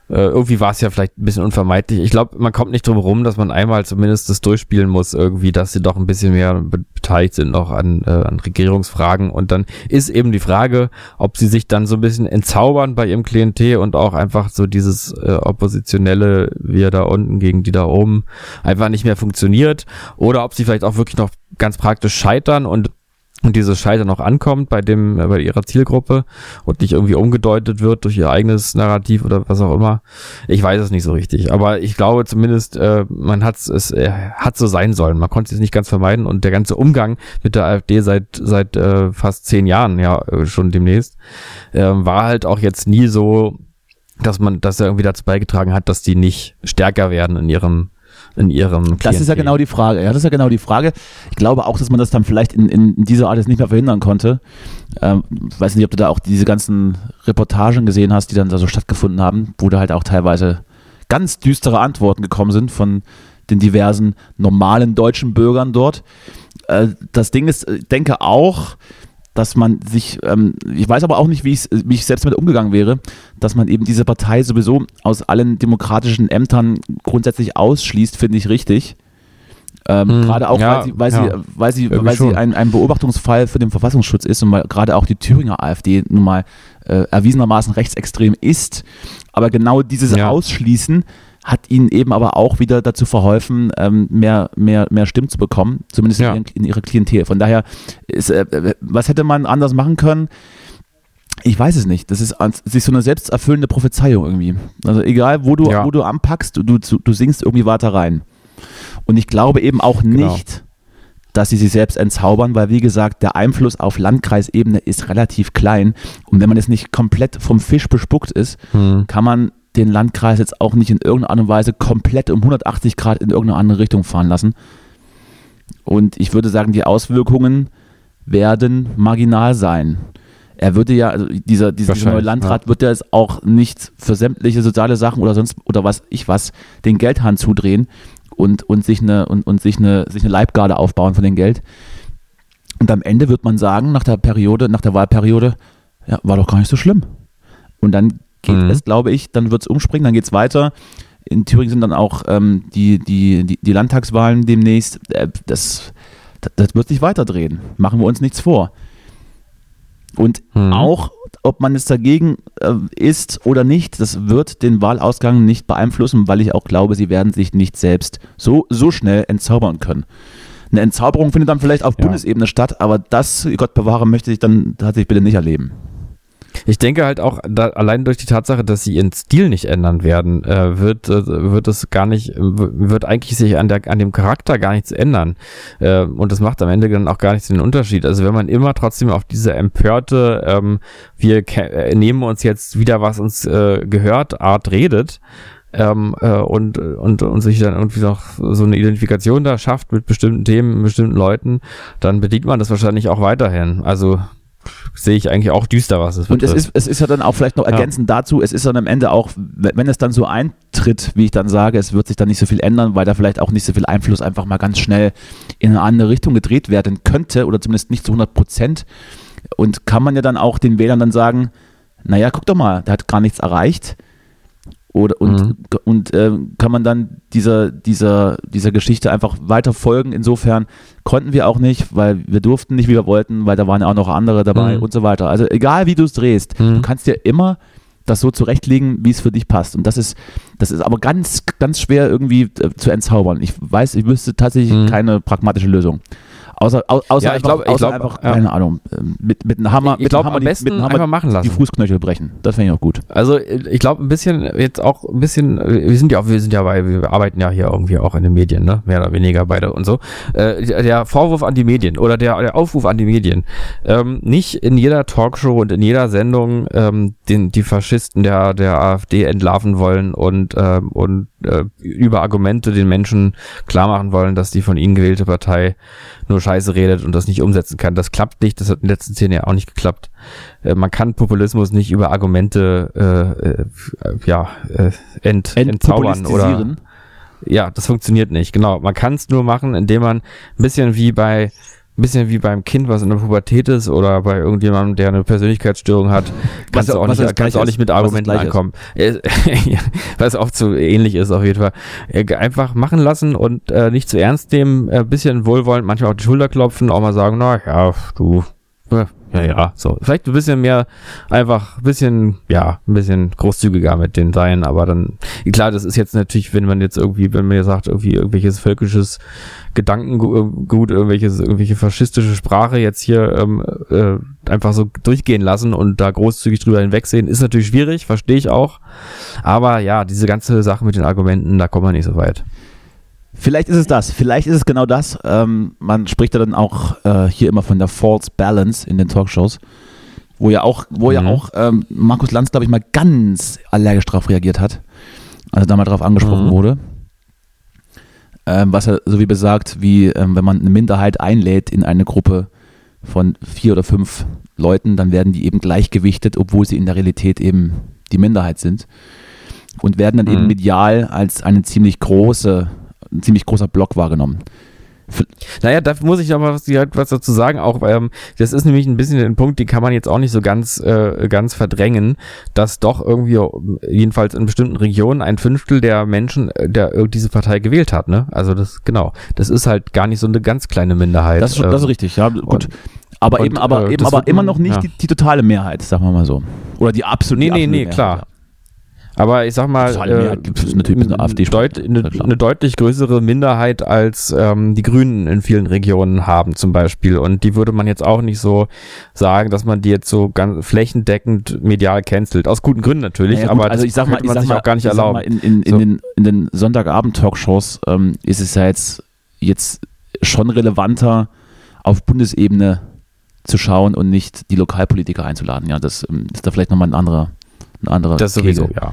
Äh, irgendwie war es ja vielleicht ein bisschen unvermeidlich. Ich glaube, man kommt nicht drum rum, dass man einmal zumindest das durchspielen muss, irgendwie, dass sie doch ein bisschen mehr beteiligt sind noch an, äh, an Regierungsfragen. Und dann ist eben die Frage, ob sie sich dann so ein bisschen entzaubern bei ihrem Klientel und auch einfach so dieses äh, Oppositionelle, wie da unten gegen die da oben, einfach nicht mehr funktioniert. Oder ob sie vielleicht auch wirklich noch ganz praktisch scheitern und und dieses Scheitern noch ankommt bei dem bei ihrer Zielgruppe und nicht irgendwie umgedeutet wird durch ihr eigenes Narrativ oder was auch immer. Ich weiß es nicht so richtig, aber ich glaube zumindest äh, man hat es äh, hat so sein sollen. Man konnte es nicht ganz vermeiden und der ganze Umgang mit der AfD seit seit äh, fast zehn Jahren ja äh, schon demnächst äh, war halt auch jetzt nie so dass man, dass er irgendwie dazu beigetragen hat, dass die nicht stärker werden in ihrem in ihrem Klientel. Das ist ja genau die Frage. Ja, das ist ja genau die Frage. Ich glaube auch, dass man das dann vielleicht in, in dieser Art jetzt nicht mehr verhindern konnte. Ähm, weiß nicht, ob du da auch diese ganzen Reportagen gesehen hast, die dann da so stattgefunden haben, wo da halt auch teilweise ganz düstere Antworten gekommen sind von den diversen normalen deutschen Bürgern dort. Äh, das Ding ist, ich denke auch, dass man sich, ähm, ich weiß aber auch nicht, wie ich, wie ich selbst damit umgegangen wäre, dass man eben diese Partei sowieso aus allen demokratischen Ämtern grundsätzlich ausschließt, finde ich richtig. Ähm, hm, gerade auch, ja, weil sie, weil ja, sie, weil sie, weil sie ein, ein Beobachtungsfall für den Verfassungsschutz ist und weil gerade auch die Thüringer AfD nun mal äh, erwiesenermaßen rechtsextrem ist. Aber genau dieses ja. Ausschließen hat ihnen eben aber auch wieder dazu verholfen, ähm, mehr, mehr, mehr Stimmen zu bekommen, zumindest ja. in, in ihrer Klientel. Von daher, ist, äh, was hätte man anders machen können? Ich weiß es nicht. Das ist, das ist so eine selbsterfüllende Prophezeiung irgendwie. Also egal, wo du, ja. wo du anpackst, du, du, du singst irgendwie weiter rein. Und ich glaube eben auch genau. nicht, dass sie sich selbst entzaubern, weil wie gesagt, der Einfluss auf Landkreisebene ist relativ klein. Und wenn man jetzt nicht komplett vom Fisch bespuckt ist, hm. kann man den Landkreis jetzt auch nicht in irgendeiner Art und Weise komplett um 180 Grad in irgendeine andere Richtung fahren lassen. Und ich würde sagen, die Auswirkungen werden marginal sein. Er würde ja, also dieser, dieser neue Landrat ja. wird ja jetzt auch nicht für sämtliche soziale Sachen oder sonst oder was ich was den Geldhahn zudrehen und, und sich eine und, und sich eine sich eine Leibgarde aufbauen von dem Geld. Und am Ende wird man sagen, nach der Periode, nach der Wahlperiode, ja, war doch gar nicht so schlimm. Und dann geht mhm. es, glaube ich. Dann wird es umspringen, dann geht es weiter. In Thüringen sind dann auch ähm, die, die, die, die, Landtagswahlen demnächst. Äh, das, das, das, wird sich weiterdrehen. Machen wir uns nichts vor. Und mhm. auch, ob man jetzt dagegen äh, ist oder nicht, das wird den Wahlausgang nicht beeinflussen, weil ich auch glaube, sie werden sich nicht selbst so, so schnell entzaubern können. Eine Entzauberung findet dann vielleicht auf ja. Bundesebene statt, aber das, Gott bewahre, möchte ich dann tatsächlich bitte nicht erleben. Ich denke halt auch, da, allein durch die Tatsache, dass sie ihren Stil nicht ändern werden, äh, wird, äh, wird es gar nicht, wird eigentlich sich an, der, an dem Charakter gar nichts ändern. Äh, und das macht am Ende dann auch gar nichts den Unterschied. Also wenn man immer trotzdem auf diese empörte, ähm, wir äh, nehmen uns jetzt wieder, was uns äh, gehört, Art redet, ähm, äh, und, und, und sich dann irgendwie noch so eine Identifikation da schafft mit bestimmten Themen, mit bestimmten Leuten, dann bedient man das wahrscheinlich auch weiterhin. Also sehe ich eigentlich auch düster, was es Und es ist, es ist ja dann auch vielleicht noch ergänzend ja. dazu, es ist dann am Ende auch, wenn es dann so eintritt, wie ich dann sage, es wird sich dann nicht so viel ändern, weil da vielleicht auch nicht so viel Einfluss einfach mal ganz schnell in eine andere Richtung gedreht werden könnte oder zumindest nicht zu 100 Prozent. Und kann man ja dann auch den Wählern dann sagen, naja, guck doch mal, der hat gar nichts erreicht. Oder, und Mhm. und äh, kann man dann dieser, dieser, dieser Geschichte einfach weiter folgen. Insofern konnten wir auch nicht, weil wir durften nicht, wie wir wollten, weil da waren ja auch noch andere dabei Mhm. und so weiter. Also egal wie du es drehst, Mhm. du kannst dir immer das so zurechtlegen, wie es für dich passt. Und das ist, das ist aber ganz, ganz schwer irgendwie äh, zu entzaubern. Ich weiß, ich wüsste tatsächlich Mhm. keine pragmatische Lösung. Außer, au, außer, Ja, ich einfach, glaub- ich außer glaub, einfach ja. keine Ahnung, äh, mit, mit einem Hammer, Ich mit glaub, einem Hammer, am die, besten mit einem Hammer einfach machen lassen. die Fußknöchel brechen. Das fände ich auch gut. Also äh, ich glaube ein bisschen jetzt auch ein bisschen wir sind ja auch wir sind ja bei wir arbeiten ja hier irgendwie auch in den Medien ne mehr oder weniger beide und so äh, der der Vorwurf an die Medien oder der der Aufruf an die Medien ähm, nicht in jeder Talkshow und in jeder Sendung ähm, den die Faschisten der der AfD entlarven wollen und ähm, und äh, über Argumente den Menschen klar machen wollen dass die von ihnen gewählte Partei nur Scheiße redet und das nicht umsetzen kann. Das klappt nicht. Das hat in den letzten zehn Jahren auch nicht geklappt. Äh, man kann Populismus nicht über Argumente äh, äh, ja, äh, ent, entzaubern oder ja, das funktioniert nicht. Genau, man kann es nur machen, indem man ein bisschen wie bei ein bisschen wie beim Kind, was in der Pubertät ist oder bei irgendjemandem, der eine Persönlichkeitsstörung hat, kannst du auch nicht, kannst auch nicht mit Argumenten ankommen. Äh, *laughs* was auch zu ähnlich ist auf jeden Fall. Äh, Einfach machen lassen und äh, nicht zu ernst nehmen, äh, ein bisschen wohlwollend, manchmal auf die Schulter klopfen, auch mal sagen, na ja, du, äh, ja, ja, so. Vielleicht ein bisschen mehr, einfach ein bisschen, ja, ein bisschen großzügiger mit den sein, aber dann, klar, das ist jetzt natürlich, wenn man jetzt irgendwie, wenn man jetzt sagt, irgendwie irgendwelches völkisches Gedankengut, irgendwelches, irgendwelche faschistische Sprache jetzt hier ähm, äh, einfach so durchgehen lassen und da großzügig drüber hinwegsehen, ist natürlich schwierig, verstehe ich auch. Aber ja, diese ganze Sache mit den Argumenten, da kommt man nicht so weit. Vielleicht ist es das. Vielleicht ist es genau das. Ähm, man spricht ja dann auch äh, hier immer von der False Balance in den Talkshows, wo ja auch, wo ja Mhm. auch ähm, Markus Lanz, glaube ich, mal ganz allergisch darauf reagiert hat, also da mal drauf angesprochen Mhm. wurde. Ähm, was er so wie besagt, wie ähm, wenn man eine Minderheit einlädt in eine Gruppe von vier oder fünf Leuten, dann werden die eben gleichgewichtet, obwohl sie in der Realität eben die Minderheit sind und werden dann eben Mhm. medial als eine ziemlich große, ein ziemlich großer Block wahrgenommen. Naja, da muss ich aber was, direkt was dazu sagen. Auch ähm, das ist nämlich ein bisschen ein Punkt, den kann man jetzt auch nicht so ganz äh, ganz verdrängen, dass doch irgendwie jedenfalls in bestimmten Regionen ein Fünftel der Menschen, äh, der äh, diese Partei gewählt hat. Ne? Also das genau, das ist halt gar nicht so eine ganz kleine Minderheit. Das ist, schon- das ist Ähm, richtig, ja, gut. und- aber und, eben, aber, äh, eben aber immer noch nicht ja. die, die totale Mehrheit, sagen wir mal so. Oder die absolute, Nee, nee, nee, klar. ja. Aber ich sag mal, eine AfD deut, eine, Ja, eine deutlich größere Minderheit als ähm, die Grünen in vielen Regionen haben zum Beispiel. Und die würde man jetzt auch nicht so sagen, dass man die jetzt so ganz flächendeckend medial cancelt. Aus guten Gründen natürlich, Naja, gut, aber also das ich sag mal, ich man sag sich mal, auch gar nicht erlauben. In, in, in So. den, in den Sonntagabend-Talkshows ähm, ist es ja jetzt, jetzt schon relevanter, auf Bundesebene zu schauen und nicht die Lokalpolitiker einzuladen. Ja, das ähm, ist da vielleicht nochmal ein anderer, ein anderer Das sowieso, Kegel. ja.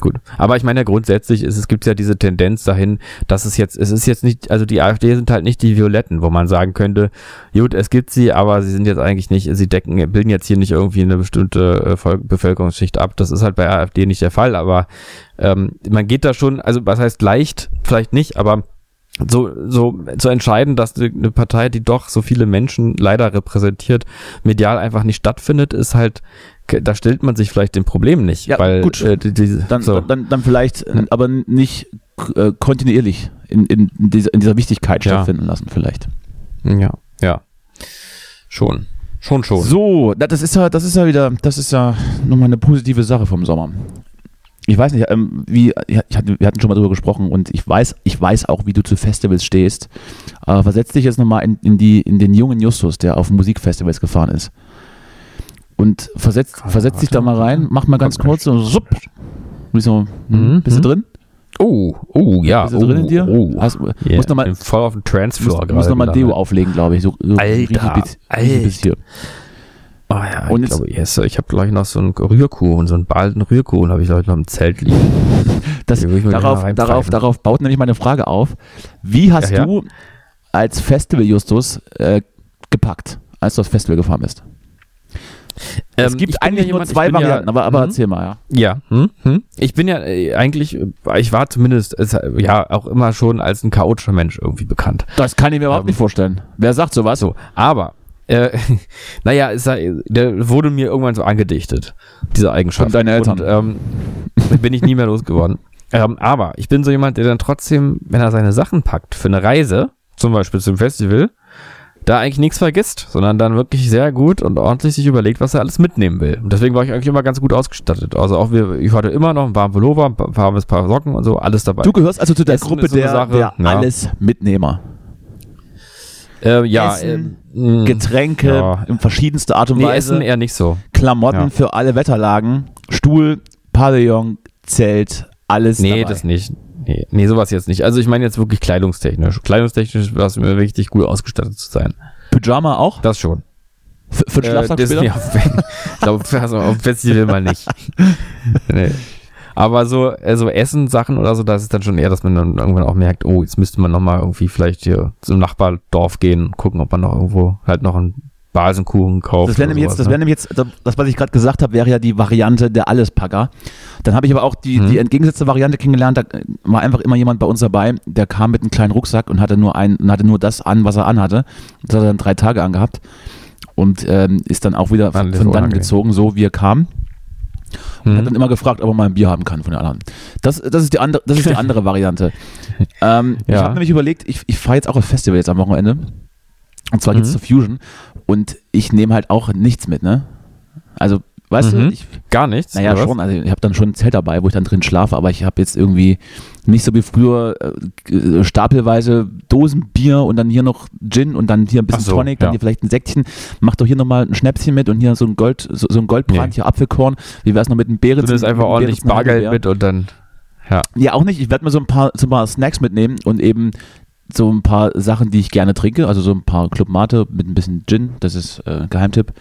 Gut. Aber ich meine, ja, grundsätzlich ist es gibt ja diese Tendenz dahin, dass es jetzt, es ist jetzt nicht, also die AfD sind halt nicht die Violetten, wo man sagen könnte, gut, es gibt sie, aber sie sind jetzt eigentlich nicht, sie decken, bilden jetzt hier nicht irgendwie eine bestimmte äh, Volk- Bevölkerungsschicht ab. Das ist halt bei AfD nicht der Fall, aber ähm, man geht da schon, also was heißt leicht, vielleicht nicht, aber so, so zu entscheiden, dass eine Partei, die doch so viele Menschen leider repräsentiert, medial einfach nicht stattfindet, ist halt, da stellt man sich vielleicht dem Problem nicht, Ja, weil gut. Äh, die, die, Dann, so. dann, dann vielleicht, äh, aber nicht äh, kontinuierlich in, in, dieser, in dieser Wichtigkeit Ja. stattfinden lassen, vielleicht. ja, ja, schon, schon, schon. So, das ist ja, das ist ja wieder, das ist ja nochmal eine positive Sache vom Sommer. Ich weiß nicht, ähm, wie, ich hatte, wir hatten schon mal drüber gesprochen und ich weiß, ich weiß auch, wie du zu Festivals stehst. Aber versetz dich jetzt nochmal in, in, die, in den jungen Justus, der auf Musikfestivals gefahren ist. Und versetz, versetz dich da mal rein, mach mal ganz kurz so, supp. Wie so, hm, Mhm, bist du drin? Oh, oh, ja. Bist du oh, drin in dir? Oh. Hast, Yeah. Musst nochmal Bin voll auf dem Transfloor musst, musst noch mal Deo auflegen, glaube ich. So, so Alter, richtig richtig hier. Oh ja, Und ich glaube, yes, ich habe gleich noch so einen Rührkuchen, so einen balden Rührkuchen habe ich glaube ich noch im Zelt liegen. *laughs* Das, Den darauf, mal darauf, darauf baut nämlich meine Frage auf. Wie hast Ja, ja. du als Festival-Justus äh, gepackt, als du das Festival gefahren bist? Es Ähm, gibt ich bin eigentlich ja nur jemand- ich zwei bin ja- Varianten, aber, aber Mhm. erzähl mal, ja. Ja, hm, hm. ich bin ja äh, eigentlich, äh, ich war zumindest es, äh, ja auch immer schon als ein chaotischer Mensch irgendwie bekannt. Das kann ich mir überhaupt Ähm, nicht vorstellen. Wer sagt sowas? So, aber äh, *laughs* naja, ist, der wurde mir irgendwann so angedichtet, diese Eigenschaft. Von deinen Eltern. Und, ähm, bin ich nie mehr losgeworden. *laughs* Ähm, aber ich bin so jemand, der dann trotzdem, wenn er seine Sachen packt für eine Reise, zum Beispiel zum Festival, da eigentlich nichts vergisst, sondern dann wirklich sehr gut und ordentlich sich überlegt, was er alles mitnehmen will. Und deswegen war ich eigentlich immer ganz gut ausgestattet. Also auch wir, ich hatte immer noch einen warmen Pullover, ein paar- warmes Paar Socken und so, alles dabei. Du gehörst also zu der Essen Gruppe so der, Sache, der ja. alles Mitnehmer. äh, ja, Essen, ähm, Getränke ja. in verschiedenster Art und Nee, Weise. Essen eher nicht so. Klamotten Ja. für alle Wetterlagen, Stuhl, Pavillon, Zelt, alles Nee, dabei. das nicht. Nee, nee, sowas jetzt nicht. Also ich meine jetzt wirklich kleidungstechnisch. Kleidungstechnisch war es mir wichtig, gut ausgestattet zu sein. Pyjama auch? Das schon. Für, für den Schlafsack Äh, später? ja, ich glaube, *laughs* also auf Festival mal nicht. nee. Aber so also Essen, Sachen oder so, das ist dann schon eher, dass man dann irgendwann auch merkt, oh, jetzt müsste man nochmal irgendwie vielleicht hier zum Nachbardorf gehen und gucken, ob man noch irgendwo halt noch einen Basenkuchen kauft. Das wäre nämlich jetzt, das ne? nämlich jetzt, das, was ich gerade gesagt habe, wäre ja die Variante der Allespacker. Dann habe ich aber auch die, Mhm. die entgegengesetzte Variante kennengelernt. Da war einfach immer jemand bei uns dabei, der kam mit einem kleinen Rucksack und hatte nur ein, und hatte nur das an, was er anhatte. Das hat er dann drei Tage angehabt und ähm, ist dann auch wieder von, von dann gezogen, so wie er kam. Und Mhm. hat dann immer gefragt, ob er mal ein Bier haben kann von den anderen. Das, das, ist, die andere, das ist die *laughs* andere Variante. Ähm, Ich Ja. habe nämlich überlegt, ich, ich fahre jetzt auch auf Festival jetzt am Wochenende. Und zwar Mhm. zu Fusion. Und ich nehme halt auch nichts mit, ne? Also, weißt Mhm. du, ich, Gar nichts. naja, schon. Also, ich habe dann schon ein Zelt dabei, wo ich dann drin schlafe, aber ich habe jetzt irgendwie nicht so wie früher äh, stapelweise Dosenbier und dann hier noch Gin und dann hier ein bisschen so, Tonic, dann ja. hier vielleicht ein Säckchen. Mach doch hier nochmal ein Schnäpschen mit und hier so ein Gold, so, so ein Goldbrand, Nee. hier Apfelkorn. Wie wär's noch mit einem Beeren? Du nimmst einfach ordentlich Bargeld mit und dann, ja. Ja, auch nicht. Ich werde mir so ein paar, so ein paar Snacks mitnehmen und eben so ein paar Sachen, die ich gerne trinke. Also so ein paar Club Mate mit ein bisschen Gin. Das ist äh, Geheimtipp.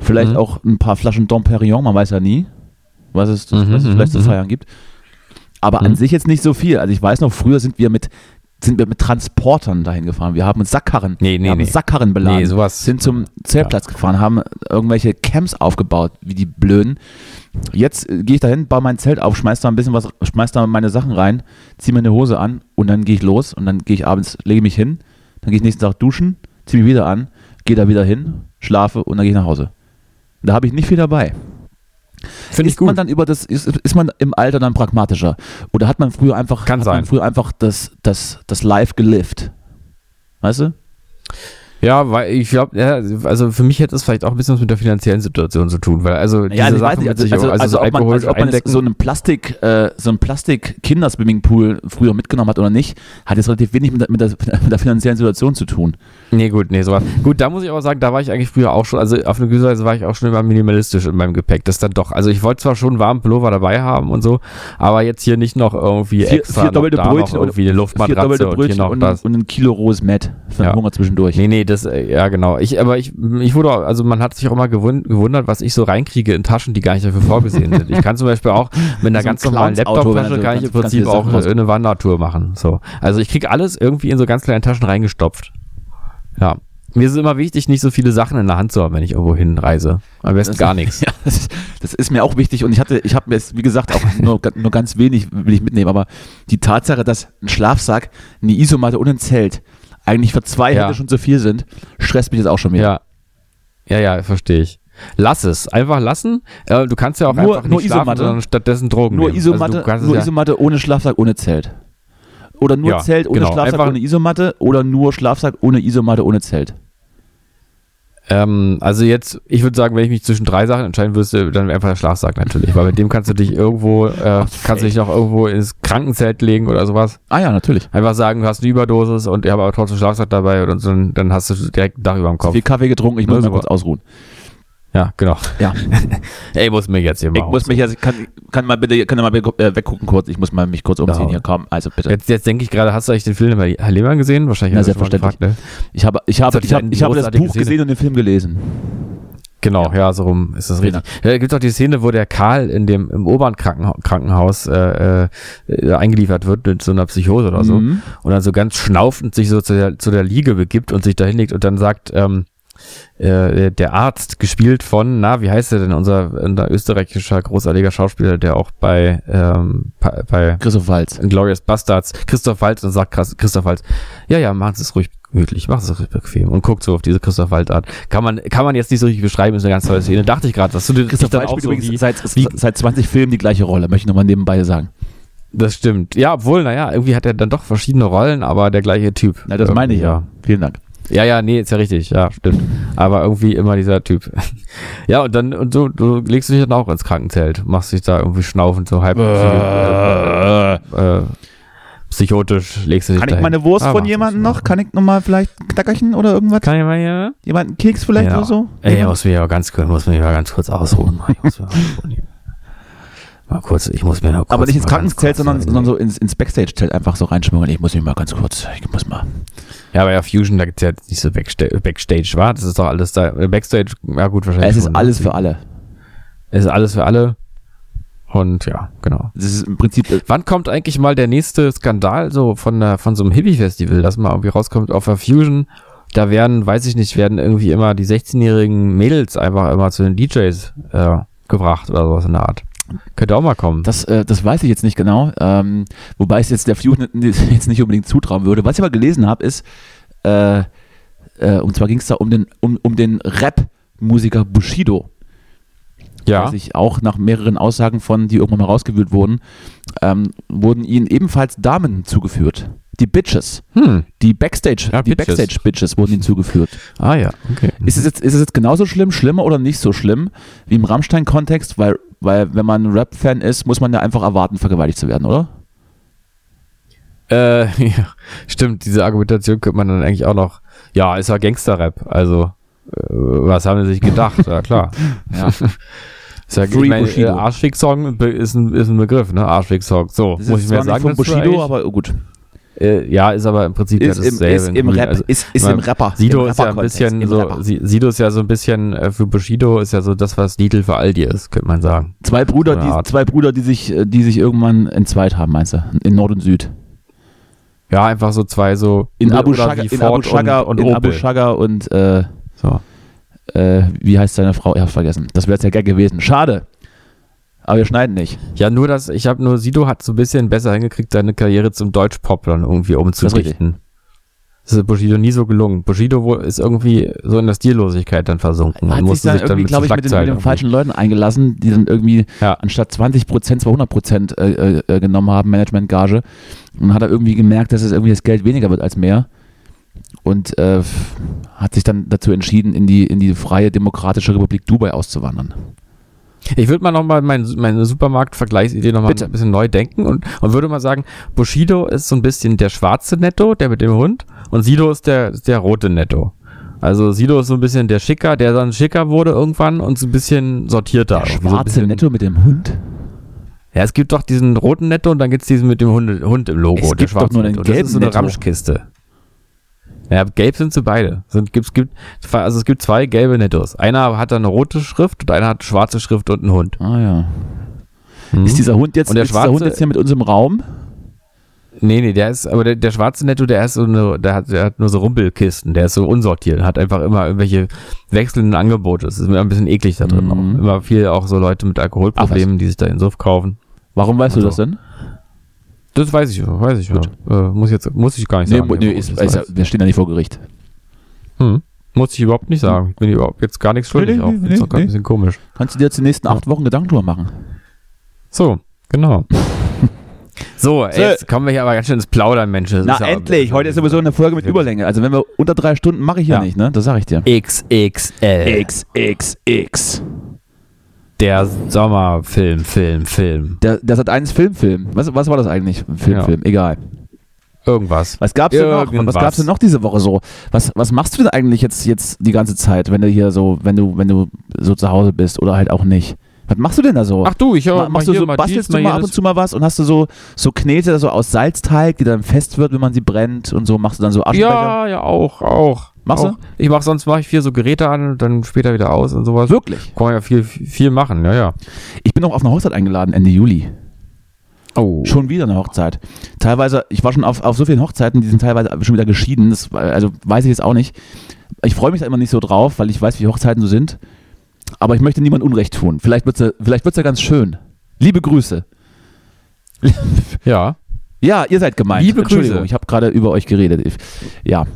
Vielleicht Mhm. auch ein paar Flaschen Dom Perignon. Man weiß ja nie, was es, Mhm, was es vielleicht zu mhm, feiern gibt. Aber an Mhm. sich jetzt nicht so viel. Also ich weiß noch, früher sind wir mit sind wir mit Transportern dahin gefahren. Wir haben mit Sackkarren, Nee, nee, nee. Sackkarren beladen, Nee, sowas- sind zum Zeltplatz gefahren, haben irgendwelche Camps aufgebaut, wie die Blöden. Jetzt äh, gehe ich dahin, baue mein Zelt auf, schmeiß da ein bisschen was, schmeiß da meine Sachen rein, ziehe mir eine Hose an und dann gehe ich los und dann gehe ich abends, lege mich hin, dann gehe ich nächsten Tag duschen, ziehe mich wieder an, gehe da wieder hin, schlafe und dann gehe ich nach Hause. Da habe ich nicht viel dabei. Finde ich ist man gut. dann über das, ist, ist man im Alter dann pragmatischer? Oder hat man früher einfach, Kann hat sein. man früher einfach das, das, das Live gelift? Weißt du? Ja, weil ich glaube, ja, also für mich hätte es vielleicht auch ein bisschen was mit der finanziellen Situation zu tun, weil also diese Ja, also Sachen also, also, also, also, so ob man, also ob man so einen Plastik, äh, so einen Plastik-Kinder-Swimmingpool früher mitgenommen hat oder nicht, hat jetzt relativ wenig mit der, mit der, mit der finanziellen Situation zu tun. Nee, gut, nee, sowas. Gut, da muss ich aber sagen, da war ich eigentlich früher auch schon, also auf eine gewisse Weise war ich auch schon immer minimalistisch in meinem Gepäck. Das dann doch, also ich wollte zwar schon einen warmen Pullover dabei haben und so, aber jetzt hier nicht noch irgendwie Vier, extra vier doppelte Brötchen irgendwie eine vier Luftmatratze doppelte und Brötchen hier noch und, das. und ein Kilo rohes Met für den Ja. Hunger zwischendurch. Nee, nee, das, äh, ja genau. Ich, aber ich, ich wurde, auch- also man hat sich auch immer gewund, gewundert, was ich so reinkriege in Taschen, die gar nicht dafür vorgesehen sind. Ich kann zum Beispiel auch mit einer So ein ganz normalen Clowns-Auto, wenn Laptop-Tasche kann ich im Prinzip auch raus- eine Wandertour machen. So. Also ich kriege alles irgendwie in so ganz kleine Taschen reingestopft. Ja. Mir ist es immer wichtig, nicht so viele Sachen in der Hand zu haben, wenn ich irgendwo hinreise. Am besten Das- gar nichts. *laughs* Ja, das ist, das ist mir auch wichtig und ich hatte, ich habe mir jetzt, wie gesagt, auch *laughs* nur, nur ganz wenig will ich mitnehmen, aber die Tatsache, dass ein Schlafsack, eine Isomatte und ein Zelt eigentlich für zwei Ja. Hände schon zu viel sind, stresst mich jetzt auch schon wieder. Ja. Ja, ja, verstehe ich. Lass es. Einfach lassen. Äh, du kannst ja auch Nur- einfach nur nicht schlafen, Isomatte. sondern stattdessen Drogen Nur nehmen. Isomatte, also kannst es nur ja, Isomatte ohne Schlafsack, ohne Zelt. Oder nur Ja, Zelt ohne genau. Schlafsack, Einfach- ohne Isomatte oder nur Schlafsack ohne Isomatte, ohne Zelt. Ähm, also jetzt, ich würde sagen, wenn ich mich zwischen drei Sachen entscheiden müsste, dann einfach der Schlafsack natürlich, weil mit dem kannst du dich irgendwo, äh, kannst du dich noch irgendwo ins Krankenzelt legen oder sowas. Ah ja, natürlich. Einfach sagen, du hast eine Überdosis und ich habe aber trotzdem Schlafsack dabei und so, dann hast du direkt ein Dach über dem Kopf. viel Kaffee getrunken, ich muss Ja, mal kurz ausruhen. Ja, genau. Ja. *laughs* Ey, muss mir jetzt hier Ich mal muss mich jetzt, kann, kann mal bitte, kann mal bitte, äh, weggucken kurz, ich muss mal mich kurz umziehen Ja. hier, komm, also bitte. Jetzt, jetzt denke ich gerade, hast du eigentlich den Film über Herr Lehmann gesehen? Wahrscheinlich Na, selbstverständlich. gefragt, ne? Ich habe, ich habe, ich habe, ich habe das Buch Szene. gesehen und den Film gelesen. Genau, ja, so rum ist das Genau. richtig. Ja, da gibt auch die Szene, wo der Karl in dem im Obernkrankenhaus Krankenhaus, äh, äh, eingeliefert wird mit so einer Psychose oder so Mhm. und dann so ganz schnaufend sich so zu der, zu der Liege begibt und sich da hinlegt und dann sagt ähm, äh, der Arzt, gespielt von, na, wie heißt er denn, unser, unser österreichischer großartiger Schauspieler, der auch bei, ähm, bei, Christoph Waltz. Glorious Bastards, Christoph Waltz und sagt krass, Christoph Waltz, ja, ja, machen Sie es ruhig, gemütlich, macht es euch bequem und guckt so auf diese Christoph Waldart. Kann man, kann man jetzt nicht so richtig beschreiben, ist eine ganz tolle Szene. Dachte ich gerade, dass du dich Christoph Waltz auch so übrigens wie, seit, wie, seit 20 Filmen die gleiche Rolle, möchte ich nochmal nebenbei sagen. das stimmt. Ja, obwohl, naja, irgendwie hat er dann doch verschiedene Rollen, aber der gleiche Typ. Na, das meine ich ja. Vielen Dank. Ja, ja, nee, ist ja richtig, ja, stimmt. Aber irgendwie immer dieser Typ. *laughs* ja, und dann, und so, du legst dich dann auch ins Krankenzelt, machst dich da irgendwie schnaufend so halb äh, äh, psychotisch, legst du dich Kann ich dahin. meine Wurst Ah, von jemandem noch? Kann ich nochmal vielleicht ein Knackerchen oder irgendwas? Kann ich mal hier? Jemanden Keks vielleicht ja. oder so? Ey, ich muss mich aber ganz kurz, muss mich mal ganz kurz ausruhen. Ich *laughs* ausruhen. Mal kurz, ich muss mir noch kurz Aber nicht ins Krankenzelt, sondern, sondern so ins, ins Backstage-Zelt einfach so reinschmuggeln. Ich muss mich mal ganz kurz, ich muss mal. Ja, aber ja, Fusion, da gibt's ja nicht so Backstage, Backstage war. Das ist doch alles da. Backstage, ja gut, wahrscheinlich. Es ist schon, ne? alles für alle. Es ist alles für alle. Und ja, genau. Das ist im Prinzip, äh, Wann kommt eigentlich mal der nächste Skandal so von, der, von so einem Hippie-Festival, dass mal irgendwie rauskommt auf der Fusion? Da werden, weiß ich nicht, werden irgendwie immer die 16-jährigen Mädels einfach immer zu den DJs äh, gebracht oder sowas in der Art. Könnte auch mal kommen. das, äh, das weiß ich jetzt nicht genau. Ähm, wobei ich es jetzt der Fusion *laughs* jetzt nicht unbedingt zutrauen würde. Was ich aber gelesen habe, ist, äh, äh, und zwar ging es da um den, um, um den Rap-Musiker Bushido. ja. der sich auch nach mehreren Aussagen von, die irgendwann mal rausgewühlt wurden, ähm, wurden ihnen ebenfalls Damen zugeführt. Die Bitches. Hm. Die Backstage, Ja, die Bitches. Backstage-Bitches wurden ihnen zugeführt. Ah ja, okay. Ist es, jetzt, ist es jetzt genauso schlimm, schlimmer oder nicht so schlimm wie im Rammstein-Kontext? Weil, weil wenn man ein Rap-Fan ist, muss man ja einfach erwarten, vergewaltigt zu werden, oder? Äh, *laughs* ja, stimmt, diese Argumentation könnte man dann eigentlich auch noch. Ja, ist ja Gangster-Rap, also äh, was haben sie sich gedacht? Ja, klar. *laughs* Ja. *laughs* Ist ja, Free ich meine, Bushido. äh, Arschfick-Song ist ein, ist ein Begriff, ne? Arschfick-Song. So, Das muss ich mir sagen, nicht von Bushido, aber gut. Äh, ja, ist aber im Prinzip ja Ist im, dasselbe. ist im. Rap, Also, ist, ist im Rapper. Sido im ist ja ein bisschen im so, Sido ist ja so ein bisschen, äh, für Bushido ist ja so das, was Lidl für Aldi ist, könnte man sagen. Zwei Brüder, So die, zwei Brüder, die sich, äh, die sich irgendwann entzweit haben, meinst du? In Nord und Süd. Ja, einfach so zwei so. In Abu Shaga, in Abu Shaga und, in und Abu. Shaga und äh, So. äh, wie heißt seine Frau? Ich hab's vergessen. Das wäre jetzt ja geil gewesen. Schade. Aber wir schneiden nicht. Ja, nur das, ich habe nur, Sido hat so ein bisschen besser hingekriegt, seine Karriere zum Deutschpop dann irgendwie umzurichten. Das ist Bushido nie so gelungen. Bushido ist irgendwie so in der Stillosigkeit dann versunken. Man hat sich dann irgendwie, glaube ich, mit den, mit den falschen Leuten eingelassen, die dann irgendwie Ja. anstatt 20 Prozent 200 Prozent äh, äh, genommen haben, Managementgage. Und dann hat er irgendwie gemerkt, dass es irgendwie das Geld weniger wird als mehr. Und äh, hat sich dann dazu entschieden, in die, in die freie demokratische Republik Dubai auszuwandern. Ich würde mal nochmal mein, meine Supermarkt-Vergleichsidee nochmal ein bisschen neu denken und, und würde mal sagen, Bushido ist so ein bisschen der schwarze Netto, der mit dem Hund, und Sido ist der, der rote Netto. Also Sido ist so ein bisschen der Schicker, der dann schicker wurde irgendwann und so ein bisschen sortierter. Der Irgendwie so schwarze bisschen, Netto mit dem Hund? Ja, es gibt doch diesen roten Netto und dann gibt's diesen mit dem Hund, Hund im Logo. Es der gibt doch schwarze nur den Netto. Das gelben ist so eine Netto. Ramschkiste. Ja, gelb sind sie beide. Sind, gibt's, gibt, also es gibt zwei gelbe Nettos. Einer hat dann eine rote Schrift und einer hat schwarze Schrift und einen Hund. Ah ja. Mhm. Ist dieser Hund jetzt, Und der ist dieser Hund schwarze- jetzt hier mit uns im Raum? Nee, nee, der ist, aber der, der schwarze Netto, der ist so eine, der hat, der hat nur so Rumpelkisten, der ist so unsortiert, hat einfach immer irgendwelche wechselnden Angebote. Es ist immer ein bisschen eklig da drin Mhm. Immer viel auch so Leute mit Alkoholproblemen, die sich da in Suff kaufen. Warum weißt du Also, das denn? Das weiß ich, weiß ich. Ja. Äh, muss jetzt, muss ich gar nicht Nee, sagen. nee ist, ist, wir stehen ja nicht vor Gericht. Hm. Muss ich überhaupt nicht sagen. Ich bin überhaupt jetzt gar nichts schuldig Nee, nee, auch. nee, Ist doch nee. ein bisschen komisch. Kannst du dir jetzt die nächsten acht Wochen Gedanken drüber machen? So, genau. *laughs* so, jetzt kommen wir hier aber ganz schön ins Plaudern, Menschen. Das Na endlich, heute ist sowieso eine Folge mit Überlänge. Also wenn wir unter drei Stunden mache ich Ja. nicht, ne? Das sag ich dir. XXL. XXX. Der Sommerfilm, Film, Film. Der, der Sat 1 Filmfilm. Was, was war das eigentlich? Film, Ja. Film, egal. Irgendwas. Was gab's denn noch? Was Irgendwas. gab's denn noch diese Woche so? Was, was machst du denn eigentlich jetzt, jetzt die ganze Zeit, wenn du hier so, wenn du, wenn du so zu Hause bist oder halt auch nicht? Was machst du denn da so? Ach du, ich Ma- mach machst du so, mal bastelst dies, du mal ab und zu mal was und hast du so, so Knete so aus Salzteig, die dann fest wird, wenn man sie brennt und so machst du dann so Aschenbecher? Ja, ja, auch, auch. Machst du? Ich mach sonst mache ich viel so Geräte an und dann später wieder aus und sowas. Wirklich? Kann man ja viel, viel machen, ja, ja. Ich bin auch auf eine Hochzeit eingeladen Ende Juli. Oh. Schon wieder eine Hochzeit. Teilweise, ich war schon auf, auf so vielen Hochzeiten, die sind teilweise schon wieder geschieden. Das, also weiß ich jetzt auch nicht. Ich freue mich da immer nicht so drauf, weil ich weiß, wie Hochzeiten so sind. Aber ich möchte niemand Unrecht tun. Vielleicht wird es ja, vielleicht wird's ja ganz schön. Liebe Grüße. Ja. Ja, ihr seid gemeint. Liebe Entschuldigung, Grüße. ich habe gerade über euch geredet. Ich- Ja.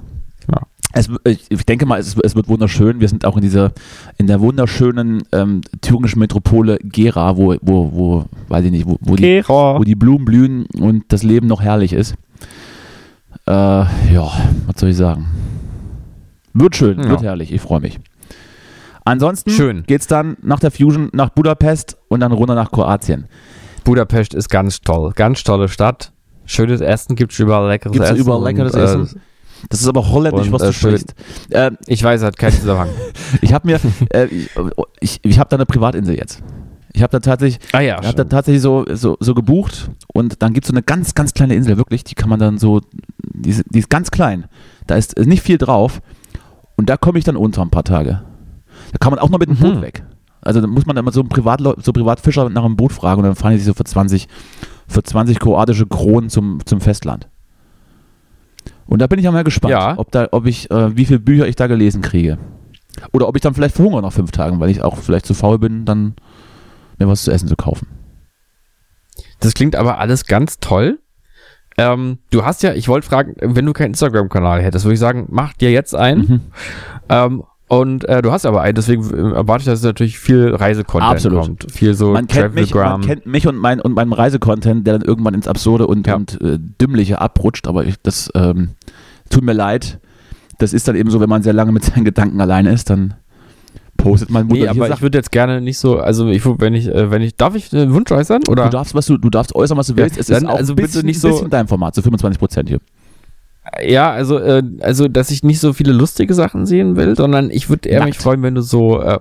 Es, ich, ich denke mal, es, es, wird wunderschön. Wir sind auch in dieser, in der wunderschönen ähm, thüringischen Metropole Gera, wo, wo, wo, weiß ich nicht, wo, wo, die, wo die Blumen blühen und das Leben noch herrlich ist. Äh, ja, was soll ich sagen? Wird schön, Ja. wird herrlich, ich freue mich. Ansonsten Schön. geht's dann nach der Fusion nach Budapest und dann runter nach Kroatien. Budapest ist ganz toll. Ganz tolle Stadt. Schönes Essen, gibt's überall leckeres Gibt's Essen. überall leckeres und, Essen? Das ist aber holländisch, Und, was äh, du schön. sprichst. Äh, Ich weiß, hat keinen Zusammenhang. *laughs* ich habe mir, äh, ich, ich, habe da eine Privatinsel jetzt. Ich habe da tatsächlich, ah ja, habe da tatsächlich so, so, so gebucht und dann gibt es so eine ganz, ganz kleine Insel, wirklich, die kann man dann so, die ist, die ist ganz klein. Da ist nicht viel drauf und da komme ich dann unter ein paar Tage. Da kann man auch noch mit dem Mhm. Boot weg. Also da muss man immer so einen Privatleu so Privatfischer nach einem Boot fragen und dann fahren die sich so für 20, für 20 kroatische Kronen zum, zum Festland. Und da bin ich auch mal gespannt, Ja. ob, da, ob ich, äh, wie viele Bücher ich da gelesen kriege. Oder ob ich dann vielleicht verhungere nach fünf Tagen, weil ich auch vielleicht zu faul bin, dann mir was zu essen zu kaufen. Das klingt aber alles ganz toll. Ähm, du hast ja, ich wollte fragen, wenn du keinen Instagram-Kanal hättest, würde ich sagen, mach dir jetzt einen. Mhm. Ähm, und äh, du hast aber einen, deswegen äh, erwarte ich, dass natürlich viel Reisecontent Absolut. kommt. Viel so man, kennt mich, man kennt mich und, mein, und meinen Reisecontent, der dann irgendwann ins Absurde und, Ja. und äh, Dümmliche abrutscht, aber ich, das ähm, tut mir leid. Das ist dann eben so, wenn man sehr lange mit seinen Gedanken alleine ist, dann postet man Nee, aber ich Sachen. würde jetzt gerne nicht so, also ich, wenn ich, äh, wenn ich, darf ich einen Wunsch äußern? Oder? Du darfst, was du, du darfst äußern, was du Ja, willst. Es dann ist auch also bitte bisschen, nicht so- bisschen dein Format, so 25 Prozent hier. Ja, also, äh, also, dass ich nicht so viele lustige Sachen sehen will, sondern ich würde eher Nackt. mich freuen, wenn du so, äh,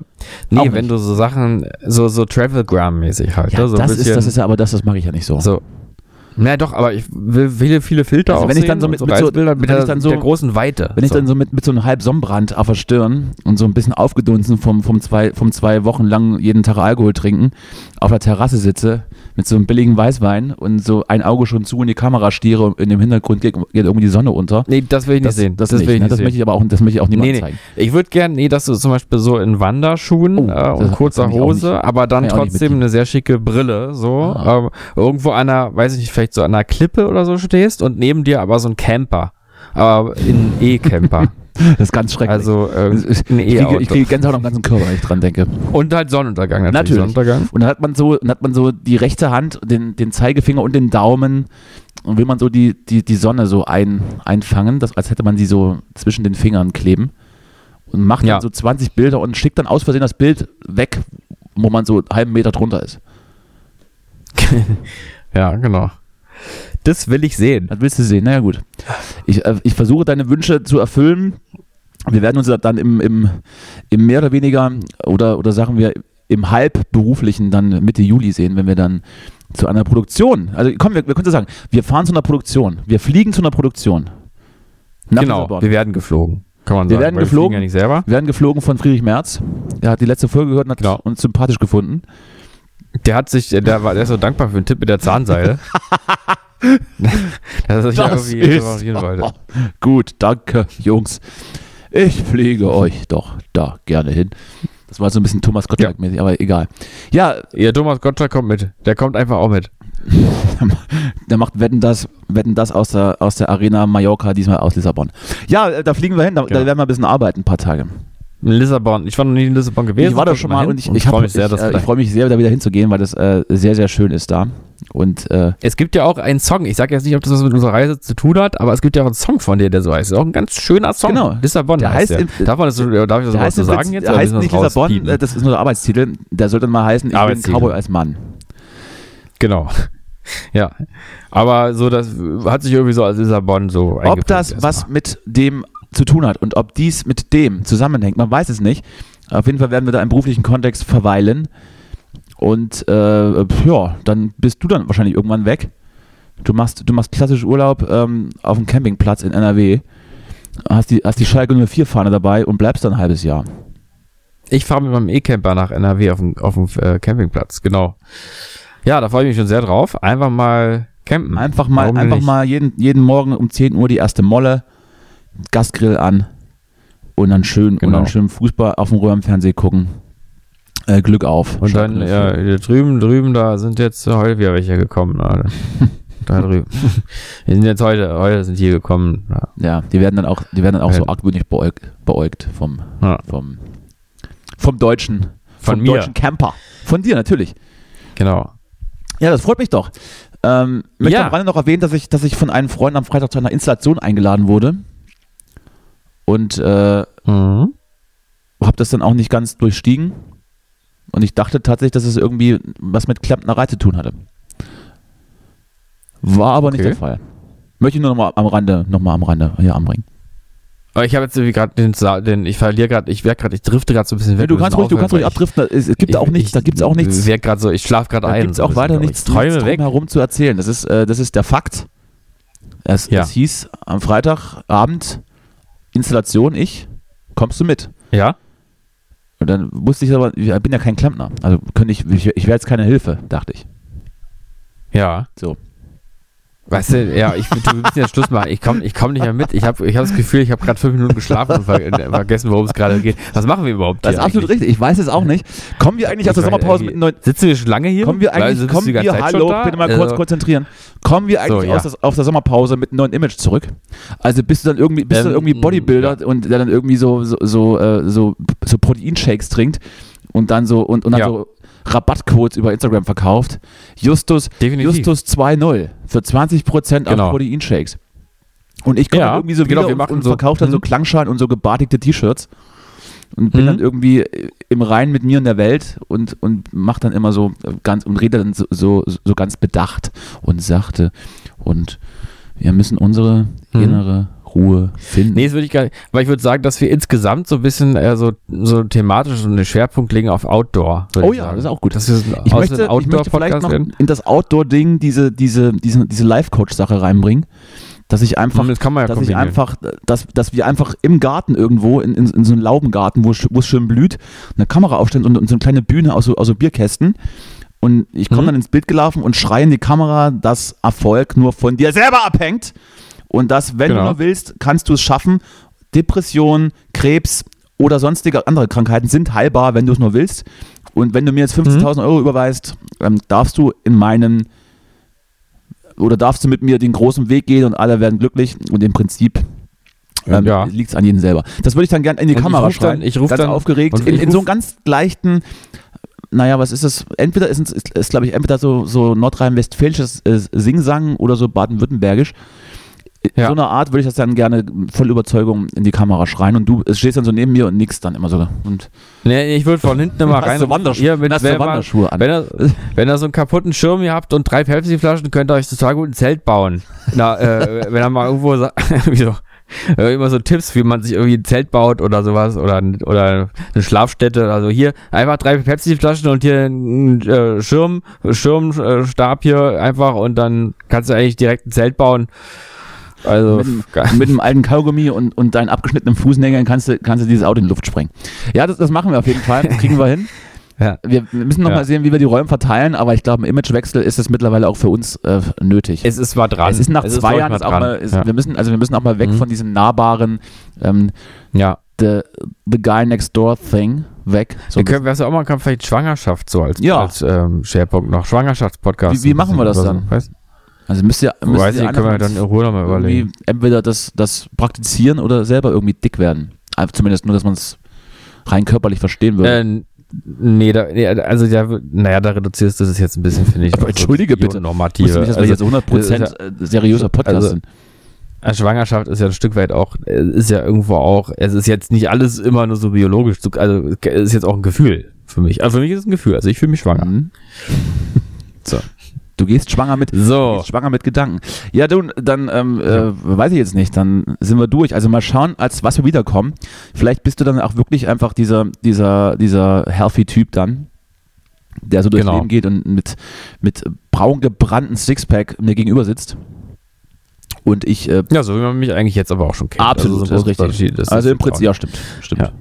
nee, wenn du so Sachen, so, so Travelgram-mäßig halt, Ja, ne? so das, ist, bisschen, das ist ja, aber das, das mache ich ja nicht so. so. Na doch, aber ich will viele, viele Filter Also wenn ich dann so mit- mit so- Reisebilder mit, der, ich dann so- der großen Weite. Wenn ich so. dann so mit, mit so einem halb Sonnenbrand auf der Stirn und so ein bisschen aufgedunsen vom, vom, zwei, vom zwei Wochen lang jeden Tag Alkohol trinken, auf der Terrasse sitze mit so einem billigen Weißwein und so ein Auge schon zu in die Kamera stiere und in dem Hintergrund geht, geht irgendwie die Sonne unter. Nee, das will ich nicht Das, sehen. das, will nicht, ich ne? nicht das sehen. möchte ich aber auch, das möchte ich auch niemandem Nee, nee. zeigen. Ich würde gerne, nee, dass du zum Beispiel so in Wanderschuhen Oh, äh, das und kurzer Hose, aber dann trotzdem eine sehr schicke Brille, so Ah. ähm, irgendwo an einer, weiß ich nicht, vielleicht so an einer Klippe oder so stehst und neben dir aber so ein Camper, aber in E-Camper, *laughs* Das ist ganz schrecklich. also äh, ich, ein E-Auto. ich kriege Gänsehaut am ganzen Körper, wenn ich dran denke. Und halt Sonnenuntergang natürlich. Natürlich. Sonnenuntergang. Und dann hat man so, dann hat man so die rechte Hand, den, den Zeigefinger und den Daumen und will man so die, die, die Sonne so ein, einfangen, das, als hätte man sie so zwischen den Fingern kleben und macht Ja. dann so 20 Bilder und schickt dann aus Versehen das Bild weg, wo man so einen halben Meter drunter ist. *laughs* Ja, genau. Das will ich sehen. Das willst du sehen, naja gut. Ich, äh, ich versuche deine Wünsche zu erfüllen. Wir werden uns dann im, im, im mehr oder weniger oder, oder sagen wir im halbberuflichen dann Mitte Juli sehen, wenn wir dann zu einer Produktion, also komm, wir, wir können so sagen, wir fahren zu einer Produktion, wir fliegen zu einer Produktion. Nach genau, Lissabon. wir werden geflogen. Kann man Wir sagen. werden geflogen. fliegen ja nicht selber. Wir werden geflogen von Friedrich Merz. Der hat die letzte Folge gehört und hat Genau. uns sympathisch gefunden. Der hat sich, der war, der ist so dankbar für den Tipp mit der Zahnseile. *laughs* Er sich irgendwie reparieren wollte. Gut, danke, Jungs. Ich fliege euch doch da gerne hin. Das war so ein bisschen Thomas Gottschalk-mäßig, aber egal. Ja, Ja, Thomas Gottschalk kommt mit. Der kommt einfach auch mit. *laughs* der macht Wetten das, Wetten das aus der, aus der Arena Mallorca, diesmal aus Lissabon. Ja, äh, da fliegen wir hin, da, da Genau. werden wir ein bisschen arbeiten, ein paar Tage. In Lissabon. Ich war noch nie in Lissabon gewesen. ich war da schon mal hin und ich, ich, freue mich sehr, ich, äh, ich freue mich sehr, da wieder hinzugehen, weil das äh, sehr, sehr schön ist da. Und äh, Es gibt ja auch einen Song. Ich sage jetzt nicht, ob das was mit unserer Reise zu tun hat, aber es gibt ja auch einen Song von dir, der so heißt. Ist auch ein ganz schöner Song. Genau. Lissabon Der heißt heißt der. darf, man das, darf ich das mal so sagen jetzt? der heißt nicht das Lissabon, rauspiepen? äh, das ist nur der Arbeitstitel. Der sollte mal heißen, ich bin. Cowboy als Mann. Genau. Ja. Aber so, das hat sich irgendwie so als Lissabon so Ob das was mit dem zu tun hat und ob dies mit dem zusammenhängt, man weiß es nicht. Auf jeden Fall werden wir da im beruflichen Kontext verweilen. Und äh, ja, dann bist du dann wahrscheinlich irgendwann weg. Du machst, du machst klassisch Urlaub ähm, auf dem Campingplatz in NRW, hast die, hast die Schalke 04 Fahne dabei und bleibst dann ein halbes Jahr. Ich fahre mit meinem E-Camper nach NRW auf dem, auf dem äh, Campingplatz, genau. Ja, da freue ich mich schon sehr drauf. Einfach mal campen. Einfach mal, Warum einfach nicht? mal jeden, jeden Morgen um 10 Uhr die erste Molle, Gasgrill an und dann schön, und Genau. dann schön Fußball auf dem Röhrenfernsehen gucken. Äh, Glück auf. Und dann, ja, 04. hier drüben, drüben, da sind jetzt heute wieder welche gekommen. Alter. *laughs* da drüben. Wir sind jetzt heute, heute sind hier gekommen. Ja. Ja, die werden dann auch, die werden dann auch so Ja. argwöhnisch beäugt, beäugt vom, Ja. vom, vom deutschen, Von vom mir. deutschen Camper. Von dir natürlich. Genau. Ja, das freut mich doch. Ähm, möchte Ja. am Rande noch erwähnen, dass ich, dass ich von einem Freund am Freitag zu einer Installation eingeladen wurde. Und äh, Mhm. habe das dann auch nicht ganz durchstiegen. Und ich dachte tatsächlich, dass es irgendwie was mit Klempnerei zu tun hatte. War aber nicht Okay. der Fall. Möchte ich nur noch mal am Rande, noch mal am Rande hier anbringen. Aber ich habe jetzt irgendwie gerade den, den, ich verliere gerade, ich werde gerade, ich drifte gerade so ein bisschen weg. Ja, du kannst ruhig, du kannst ruhig abdriften. Es, gibt da auch ich- nichts, ich- da gibt es auch nichts. Ich gerade so, ich schlafe gerade Da ein. gibt es so auch ein weiter nichts, Ich träume nichts weg. herum zu erzählen. Das ist, äh, das ist der Fakt. Es, Ja. es hieß am Freitagabend Installation, ich, kommst du mit? Ja? Und dann wusste ich aber, ich bin ja kein Klempner. Also könnte ich, ich, ich wäre jetzt keine Hilfe, dachte ich. Ja. So. Weißt du, ja, ich, du müssen jetzt Schluss machen. Ich komme ich komm nicht mehr mit. Ich habe ich hab das Gefühl, ich habe gerade fünf Minuten geschlafen und ver äh, vergessen, worum es gerade geht. Was machen wir überhaupt Das ist hier absolut eigentlich? richtig. Ich weiß es auch nicht. Kommen wir eigentlich aus der Sommerpause mit irgendwie- neuen. Sitzen wir schon lange hier? Kommen wir eigentlich, kommen wir, Zeit hallo, bitte mal kurz Also, konzentrieren. Kommen wir eigentlich So, ja. aus, das, aus der Sommerpause mit einem neuen Image zurück? Also bist du dann irgendwie, bist du Ähm, irgendwie Bodybuilder und der dann irgendwie so, so, so, äh, so, so Proteinshakes trinkt und dann so, und, und dann Ja. so Rabattcodes über Instagram verkauft. Justus, Definitiv. Justus 2.0 für 20% Genau. auf Proteinshakes. Und ich komme Ja, irgendwie so genau, wieder wir und, machen und so- verkaufe dann so Mhm. Klangschalen und so gebartigte T-Shirts und bin Mhm. dann irgendwie im Rein mit mir und der Welt und, und mach dann immer so ganz und rede dann so, so, so ganz bedacht und sachte und wir müssen unsere Mhm. innere Ruhe finden. Nee, das würde ich gar nicht. Aber ich würde sagen, dass wir insgesamt so ein bisschen äh, so, so thematisch so einen Schwerpunkt legen auf Outdoor. Oh ja, sagen. das ist auch gut. Dass wir ich, möchte, dem ich möchte vielleicht noch in das Outdoor-Ding diese, diese, diese, diese Life-Coach-Sache reinbringen, dass ich einfach Das ja dass ich einfach, dass, dass wir einfach im Garten irgendwo, in, in, in so einem Laubengarten, wo, es- wo es schön blüht, eine Kamera aufstellen und, und so eine kleine Bühne aus so, aus so Bierkästen. Und ich komme Mhm. dann ins Bild gelaufen und schreie in die Kamera, dass Erfolg nur von dir selber abhängt. Und dass, wenn Genau. du nur willst, kannst du es schaffen. Depression, Krebs oder sonstige andere Krankheiten sind heilbar, wenn du es nur willst. Und wenn du mir jetzt Mhm. 50.000 Euro überweist, ähm, darfst du in meinen oder darfst du mit mir den großen Weg gehen und alle werden glücklich und im Prinzip ähm, Ja. liegt es an jedem selber. Das würde ich dann gerne in die Und ich Kamera ruf dann- schreiben. ich ruf ganz dann- aufgeregt. In, ich in so einem ganz leichten, naja, was ist es? Entweder ist es, ist, ist glaube ich, entweder so, so nordrhein-westfälisches äh, Singsang oder so baden-württembergisch. In Ja. so einer Art würde ich das dann gerne voll Überzeugung in die Kamera schreien und du stehst dann so neben mir und nix dann immer so. Und Nee, ich würde von hinten immer rein. du Wandersch- Hier mit, wenn, Wanderschuhe an? wenn, ihr, wenn ihr so einen kaputten Schirm hier habt und drei Pepsi-Flaschen, könnt ihr euch total gut ein Zelt bauen. Na, äh, *laughs* wenn ihr mal irgendwo *laughs* wieso? Äh, immer so Tipps, wie man sich irgendwie ein Zelt baut oder sowas oder, oder eine Schlafstätte. Also hier einfach drei Pepsi-Flaschen und hier ein äh, Schirm, Schirmstab hier einfach und dann kannst du eigentlich direkt ein Zelt bauen. Also mit, mit einem alten Kaugummi und, und deinen abgeschnittenen Fußnägeln kannst du, kannst du dieses Auto in die Luft sprengen. Ja, das, das machen wir auf jeden Fall. Das *laughs* kriegen wir hin. ja. Wir müssen noch Ja. mal sehen, wie wir die Räume verteilen, aber ich glaube, ein Imagewechsel ist es mittlerweile auch für uns äh, nötig. Es ist mal dran. Es ist nach Es zwei wirklich Jahren ist auch mal, ist, ja. wir müssen, also wir müssen auch mal weg Mhm. von diesem nahbaren ähm, ja. the, the guy next door thing weg. So Wir können, was auch mal kann, vielleicht Schwangerschaft so als, Ja. als ähm, Schwerpunkt noch. Schwangerschaftspodcast. Wie- wie machen wir das dann? So. Weißt, also müsst ihr, müsst weiß ihr können wir dann in Ruhe nochmal irgendwie überlegen. entweder das, das praktizieren oder selber irgendwie dick werden. Also zumindest nur, dass man es rein körperlich verstehen würde. Äh, nee, da, nee, also ja, naja, da reduzierst du das jetzt ein bisschen, finde ich. Aber auf so entschuldige die bitte. Normative. Wusste nicht, dass wir also, jetzt 100% äh, seriöser Podcast also- sind. Schwangerschaft ist ja ein Stück weit auch, äh, ist ja irgendwo auch, es ist jetzt nicht alles immer nur so biologisch, so- also ist jetzt auch ein Gefühl für mich. Also für mich ist es ein Gefühl, also ich fühle mich schwanger. Mhm. So. Du gehst schwanger mit, So. schwanger mit Gedanken. Ja, du, dann ähm, äh, weiß ich jetzt nicht, dann sind wir durch. Also mal schauen, als was wir wiederkommen. Vielleicht bist du dann auch wirklich einfach dieser, dieser, dieser healthy Typ dann, der so durchs Genau. Leben geht und mit, mit braun gebrannten Sixpack mir gegenüber sitzt. Und ich äh, Ja, so wie man mich eigentlich jetzt aber auch schon kennt. absolut, also, so das ist richtig. Also das im Prinzip, ja, stimmt, stimmt. Ja.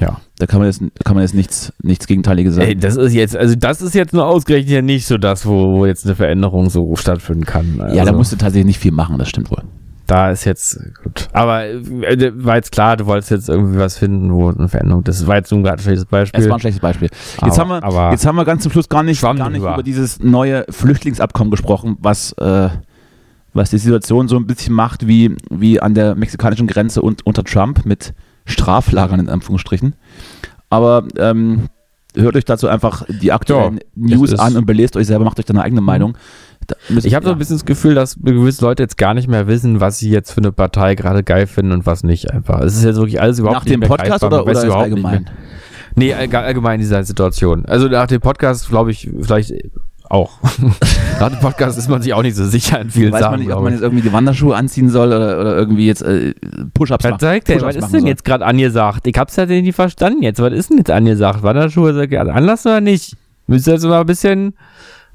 Ja. Da kann man jetzt, kann man jetzt nichts, nichts Gegenteiliges sagen. Ey, das ist jetzt, also das ist jetzt nur ausgerechnet ja nicht so das, wo, wo jetzt eine Veränderung so stattfinden kann. Also, ja, da musst du tatsächlich nicht viel machen, das stimmt wohl. Da ist jetzt, gut. Aber äh, war jetzt klar, du wolltest jetzt irgendwie was finden, wo eine Veränderung, das war jetzt nur gerade ein schlechtes Beispiel. Es war ein schlechtes Beispiel. Jetzt, Aber- haben wir, aber jetzt haben wir ganz zum Schluss gar nicht, gar nicht drüber. über dieses neue Flüchtlingsabkommen gesprochen, was, äh, was die Situation so ein bisschen macht wie, wie an der mexikanischen Grenze und, unter Trump mit Straflagern in Anführungsstrichen. Aber ähm, hört euch dazu einfach die aktuellen Ja, News an und belest euch selber, macht euch deine eigene Meinung. Da müsst- Ich habe so ja. ein bisschen das Gefühl, dass gewisse Leute jetzt gar nicht mehr wissen, was sie jetzt für eine Partei gerade geil finden und was nicht einfach. Es ist jetzt wirklich alles überhaupt nach nicht dem mehr Podcast greifbar. oder, oder überhaupt allgemein? Nicht mehr. Nee, allg- allgemein in dieser Situation. Also nach dem Podcast glaube ich vielleicht auch. *laughs* nach dem Podcast ist man sich auch nicht so sicher in vielen Weiß Sachen. man nicht, ob man jetzt irgendwie die Wanderschuhe anziehen soll oder, oder irgendwie jetzt äh, Push-Ups machen. sagt Was ist denn soll. jetzt gerade angesagt? Ich hab's ja nicht verstanden jetzt. Was ist denn jetzt angesagt? Wanderschuhe ja Anlass oder nicht? Müsst ihr jetzt mal ein bisschen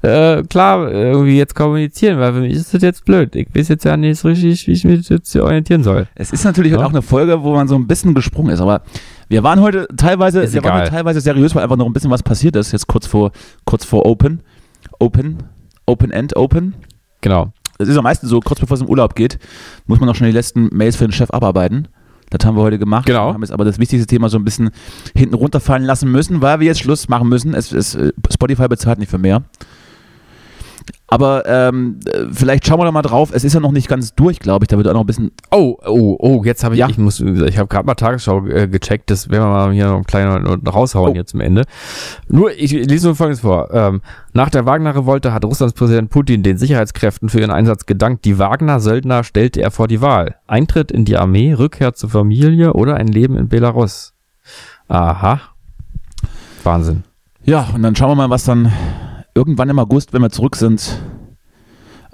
äh, klar irgendwie jetzt kommunizieren, weil für mich ist das jetzt blöd. Ich weiß jetzt ja nicht so richtig, wie ich mich jetzt hier orientieren soll. Es ist natürlich Ja. auch eine Folge, wo man so ein bisschen gesprungen ist, aber wir waren heute teilweise, Ist wir waren egal. heute teilweise seriös, weil einfach noch ein bisschen was passiert ist, jetzt kurz vor, kurz vor Open. Open, Open End, Open. Genau. Es ist am meisten so, kurz bevor es im Urlaub geht, muss man noch schon die letzten Mails für den Chef abarbeiten. Das haben wir heute gemacht. Genau. Wir haben jetzt aber das wichtigste Thema so ein bisschen hinten runterfallen lassen müssen, weil wir jetzt Schluss machen müssen. Es, es, äh, Spotify bezahlt nicht für mehr. Aber ähm, äh, vielleicht schauen wir da mal drauf. Es ist ja noch nicht ganz durch, glaube ich. Da wird auch noch ein bisschen. Oh, oh, oh, jetzt habe ich, Ja. ich muss, ich habe gerade mal Tagesschau äh, gecheckt, das werden wir mal hier noch ein kleiner raushauen Oh. jetzt zum Ende. Nur, ich lese nur Folgendes vor. Ähm, nach der Wagner-Revolte hat Russlands Präsident Putin den Sicherheitskräften für ihren Einsatz gedankt. Die Wagner-Söldner stellte er vor die Wahl. Eintritt in die Armee, Rückkehr zur Familie oder ein Leben in Belarus. Aha. Wahnsinn. Ja, und dann schauen wir mal, was dann irgendwann im August, wenn wir zurück sind,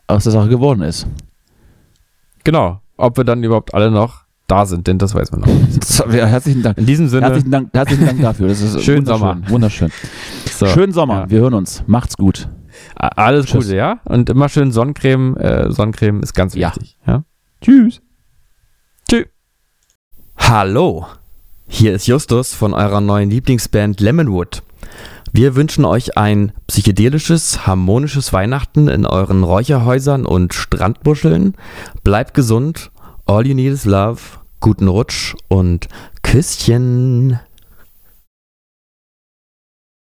aus der Sache geworden ist. Genau. Ob wir dann überhaupt alle noch da sind, denn das weiß man noch *laughs* ja, herzlichen Dank. In diesem Sinne, Herzlichen Dank, herzlichen Dank dafür. Das ist *laughs* Schönen Sommer. Wunderschön. *laughs* so, Schönen Sommer. ja. Wir hören uns. Macht's gut. Alles Tschüss. Gute, ja? Und immer schön Sonnencreme. Äh, Sonnencreme ist ganz Ja. wichtig. Ja. Tschüss. Tschüss. Hallo. Hier ist Justus von eurer neuen Lieblingsband Lemonwood. Wir wünschen euch ein psychedelisches, harmonisches Weihnachten in euren Räucherhäusern und Strandbuscheln. Bleibt gesund. All you need is love. Guten Rutsch und Küsschen.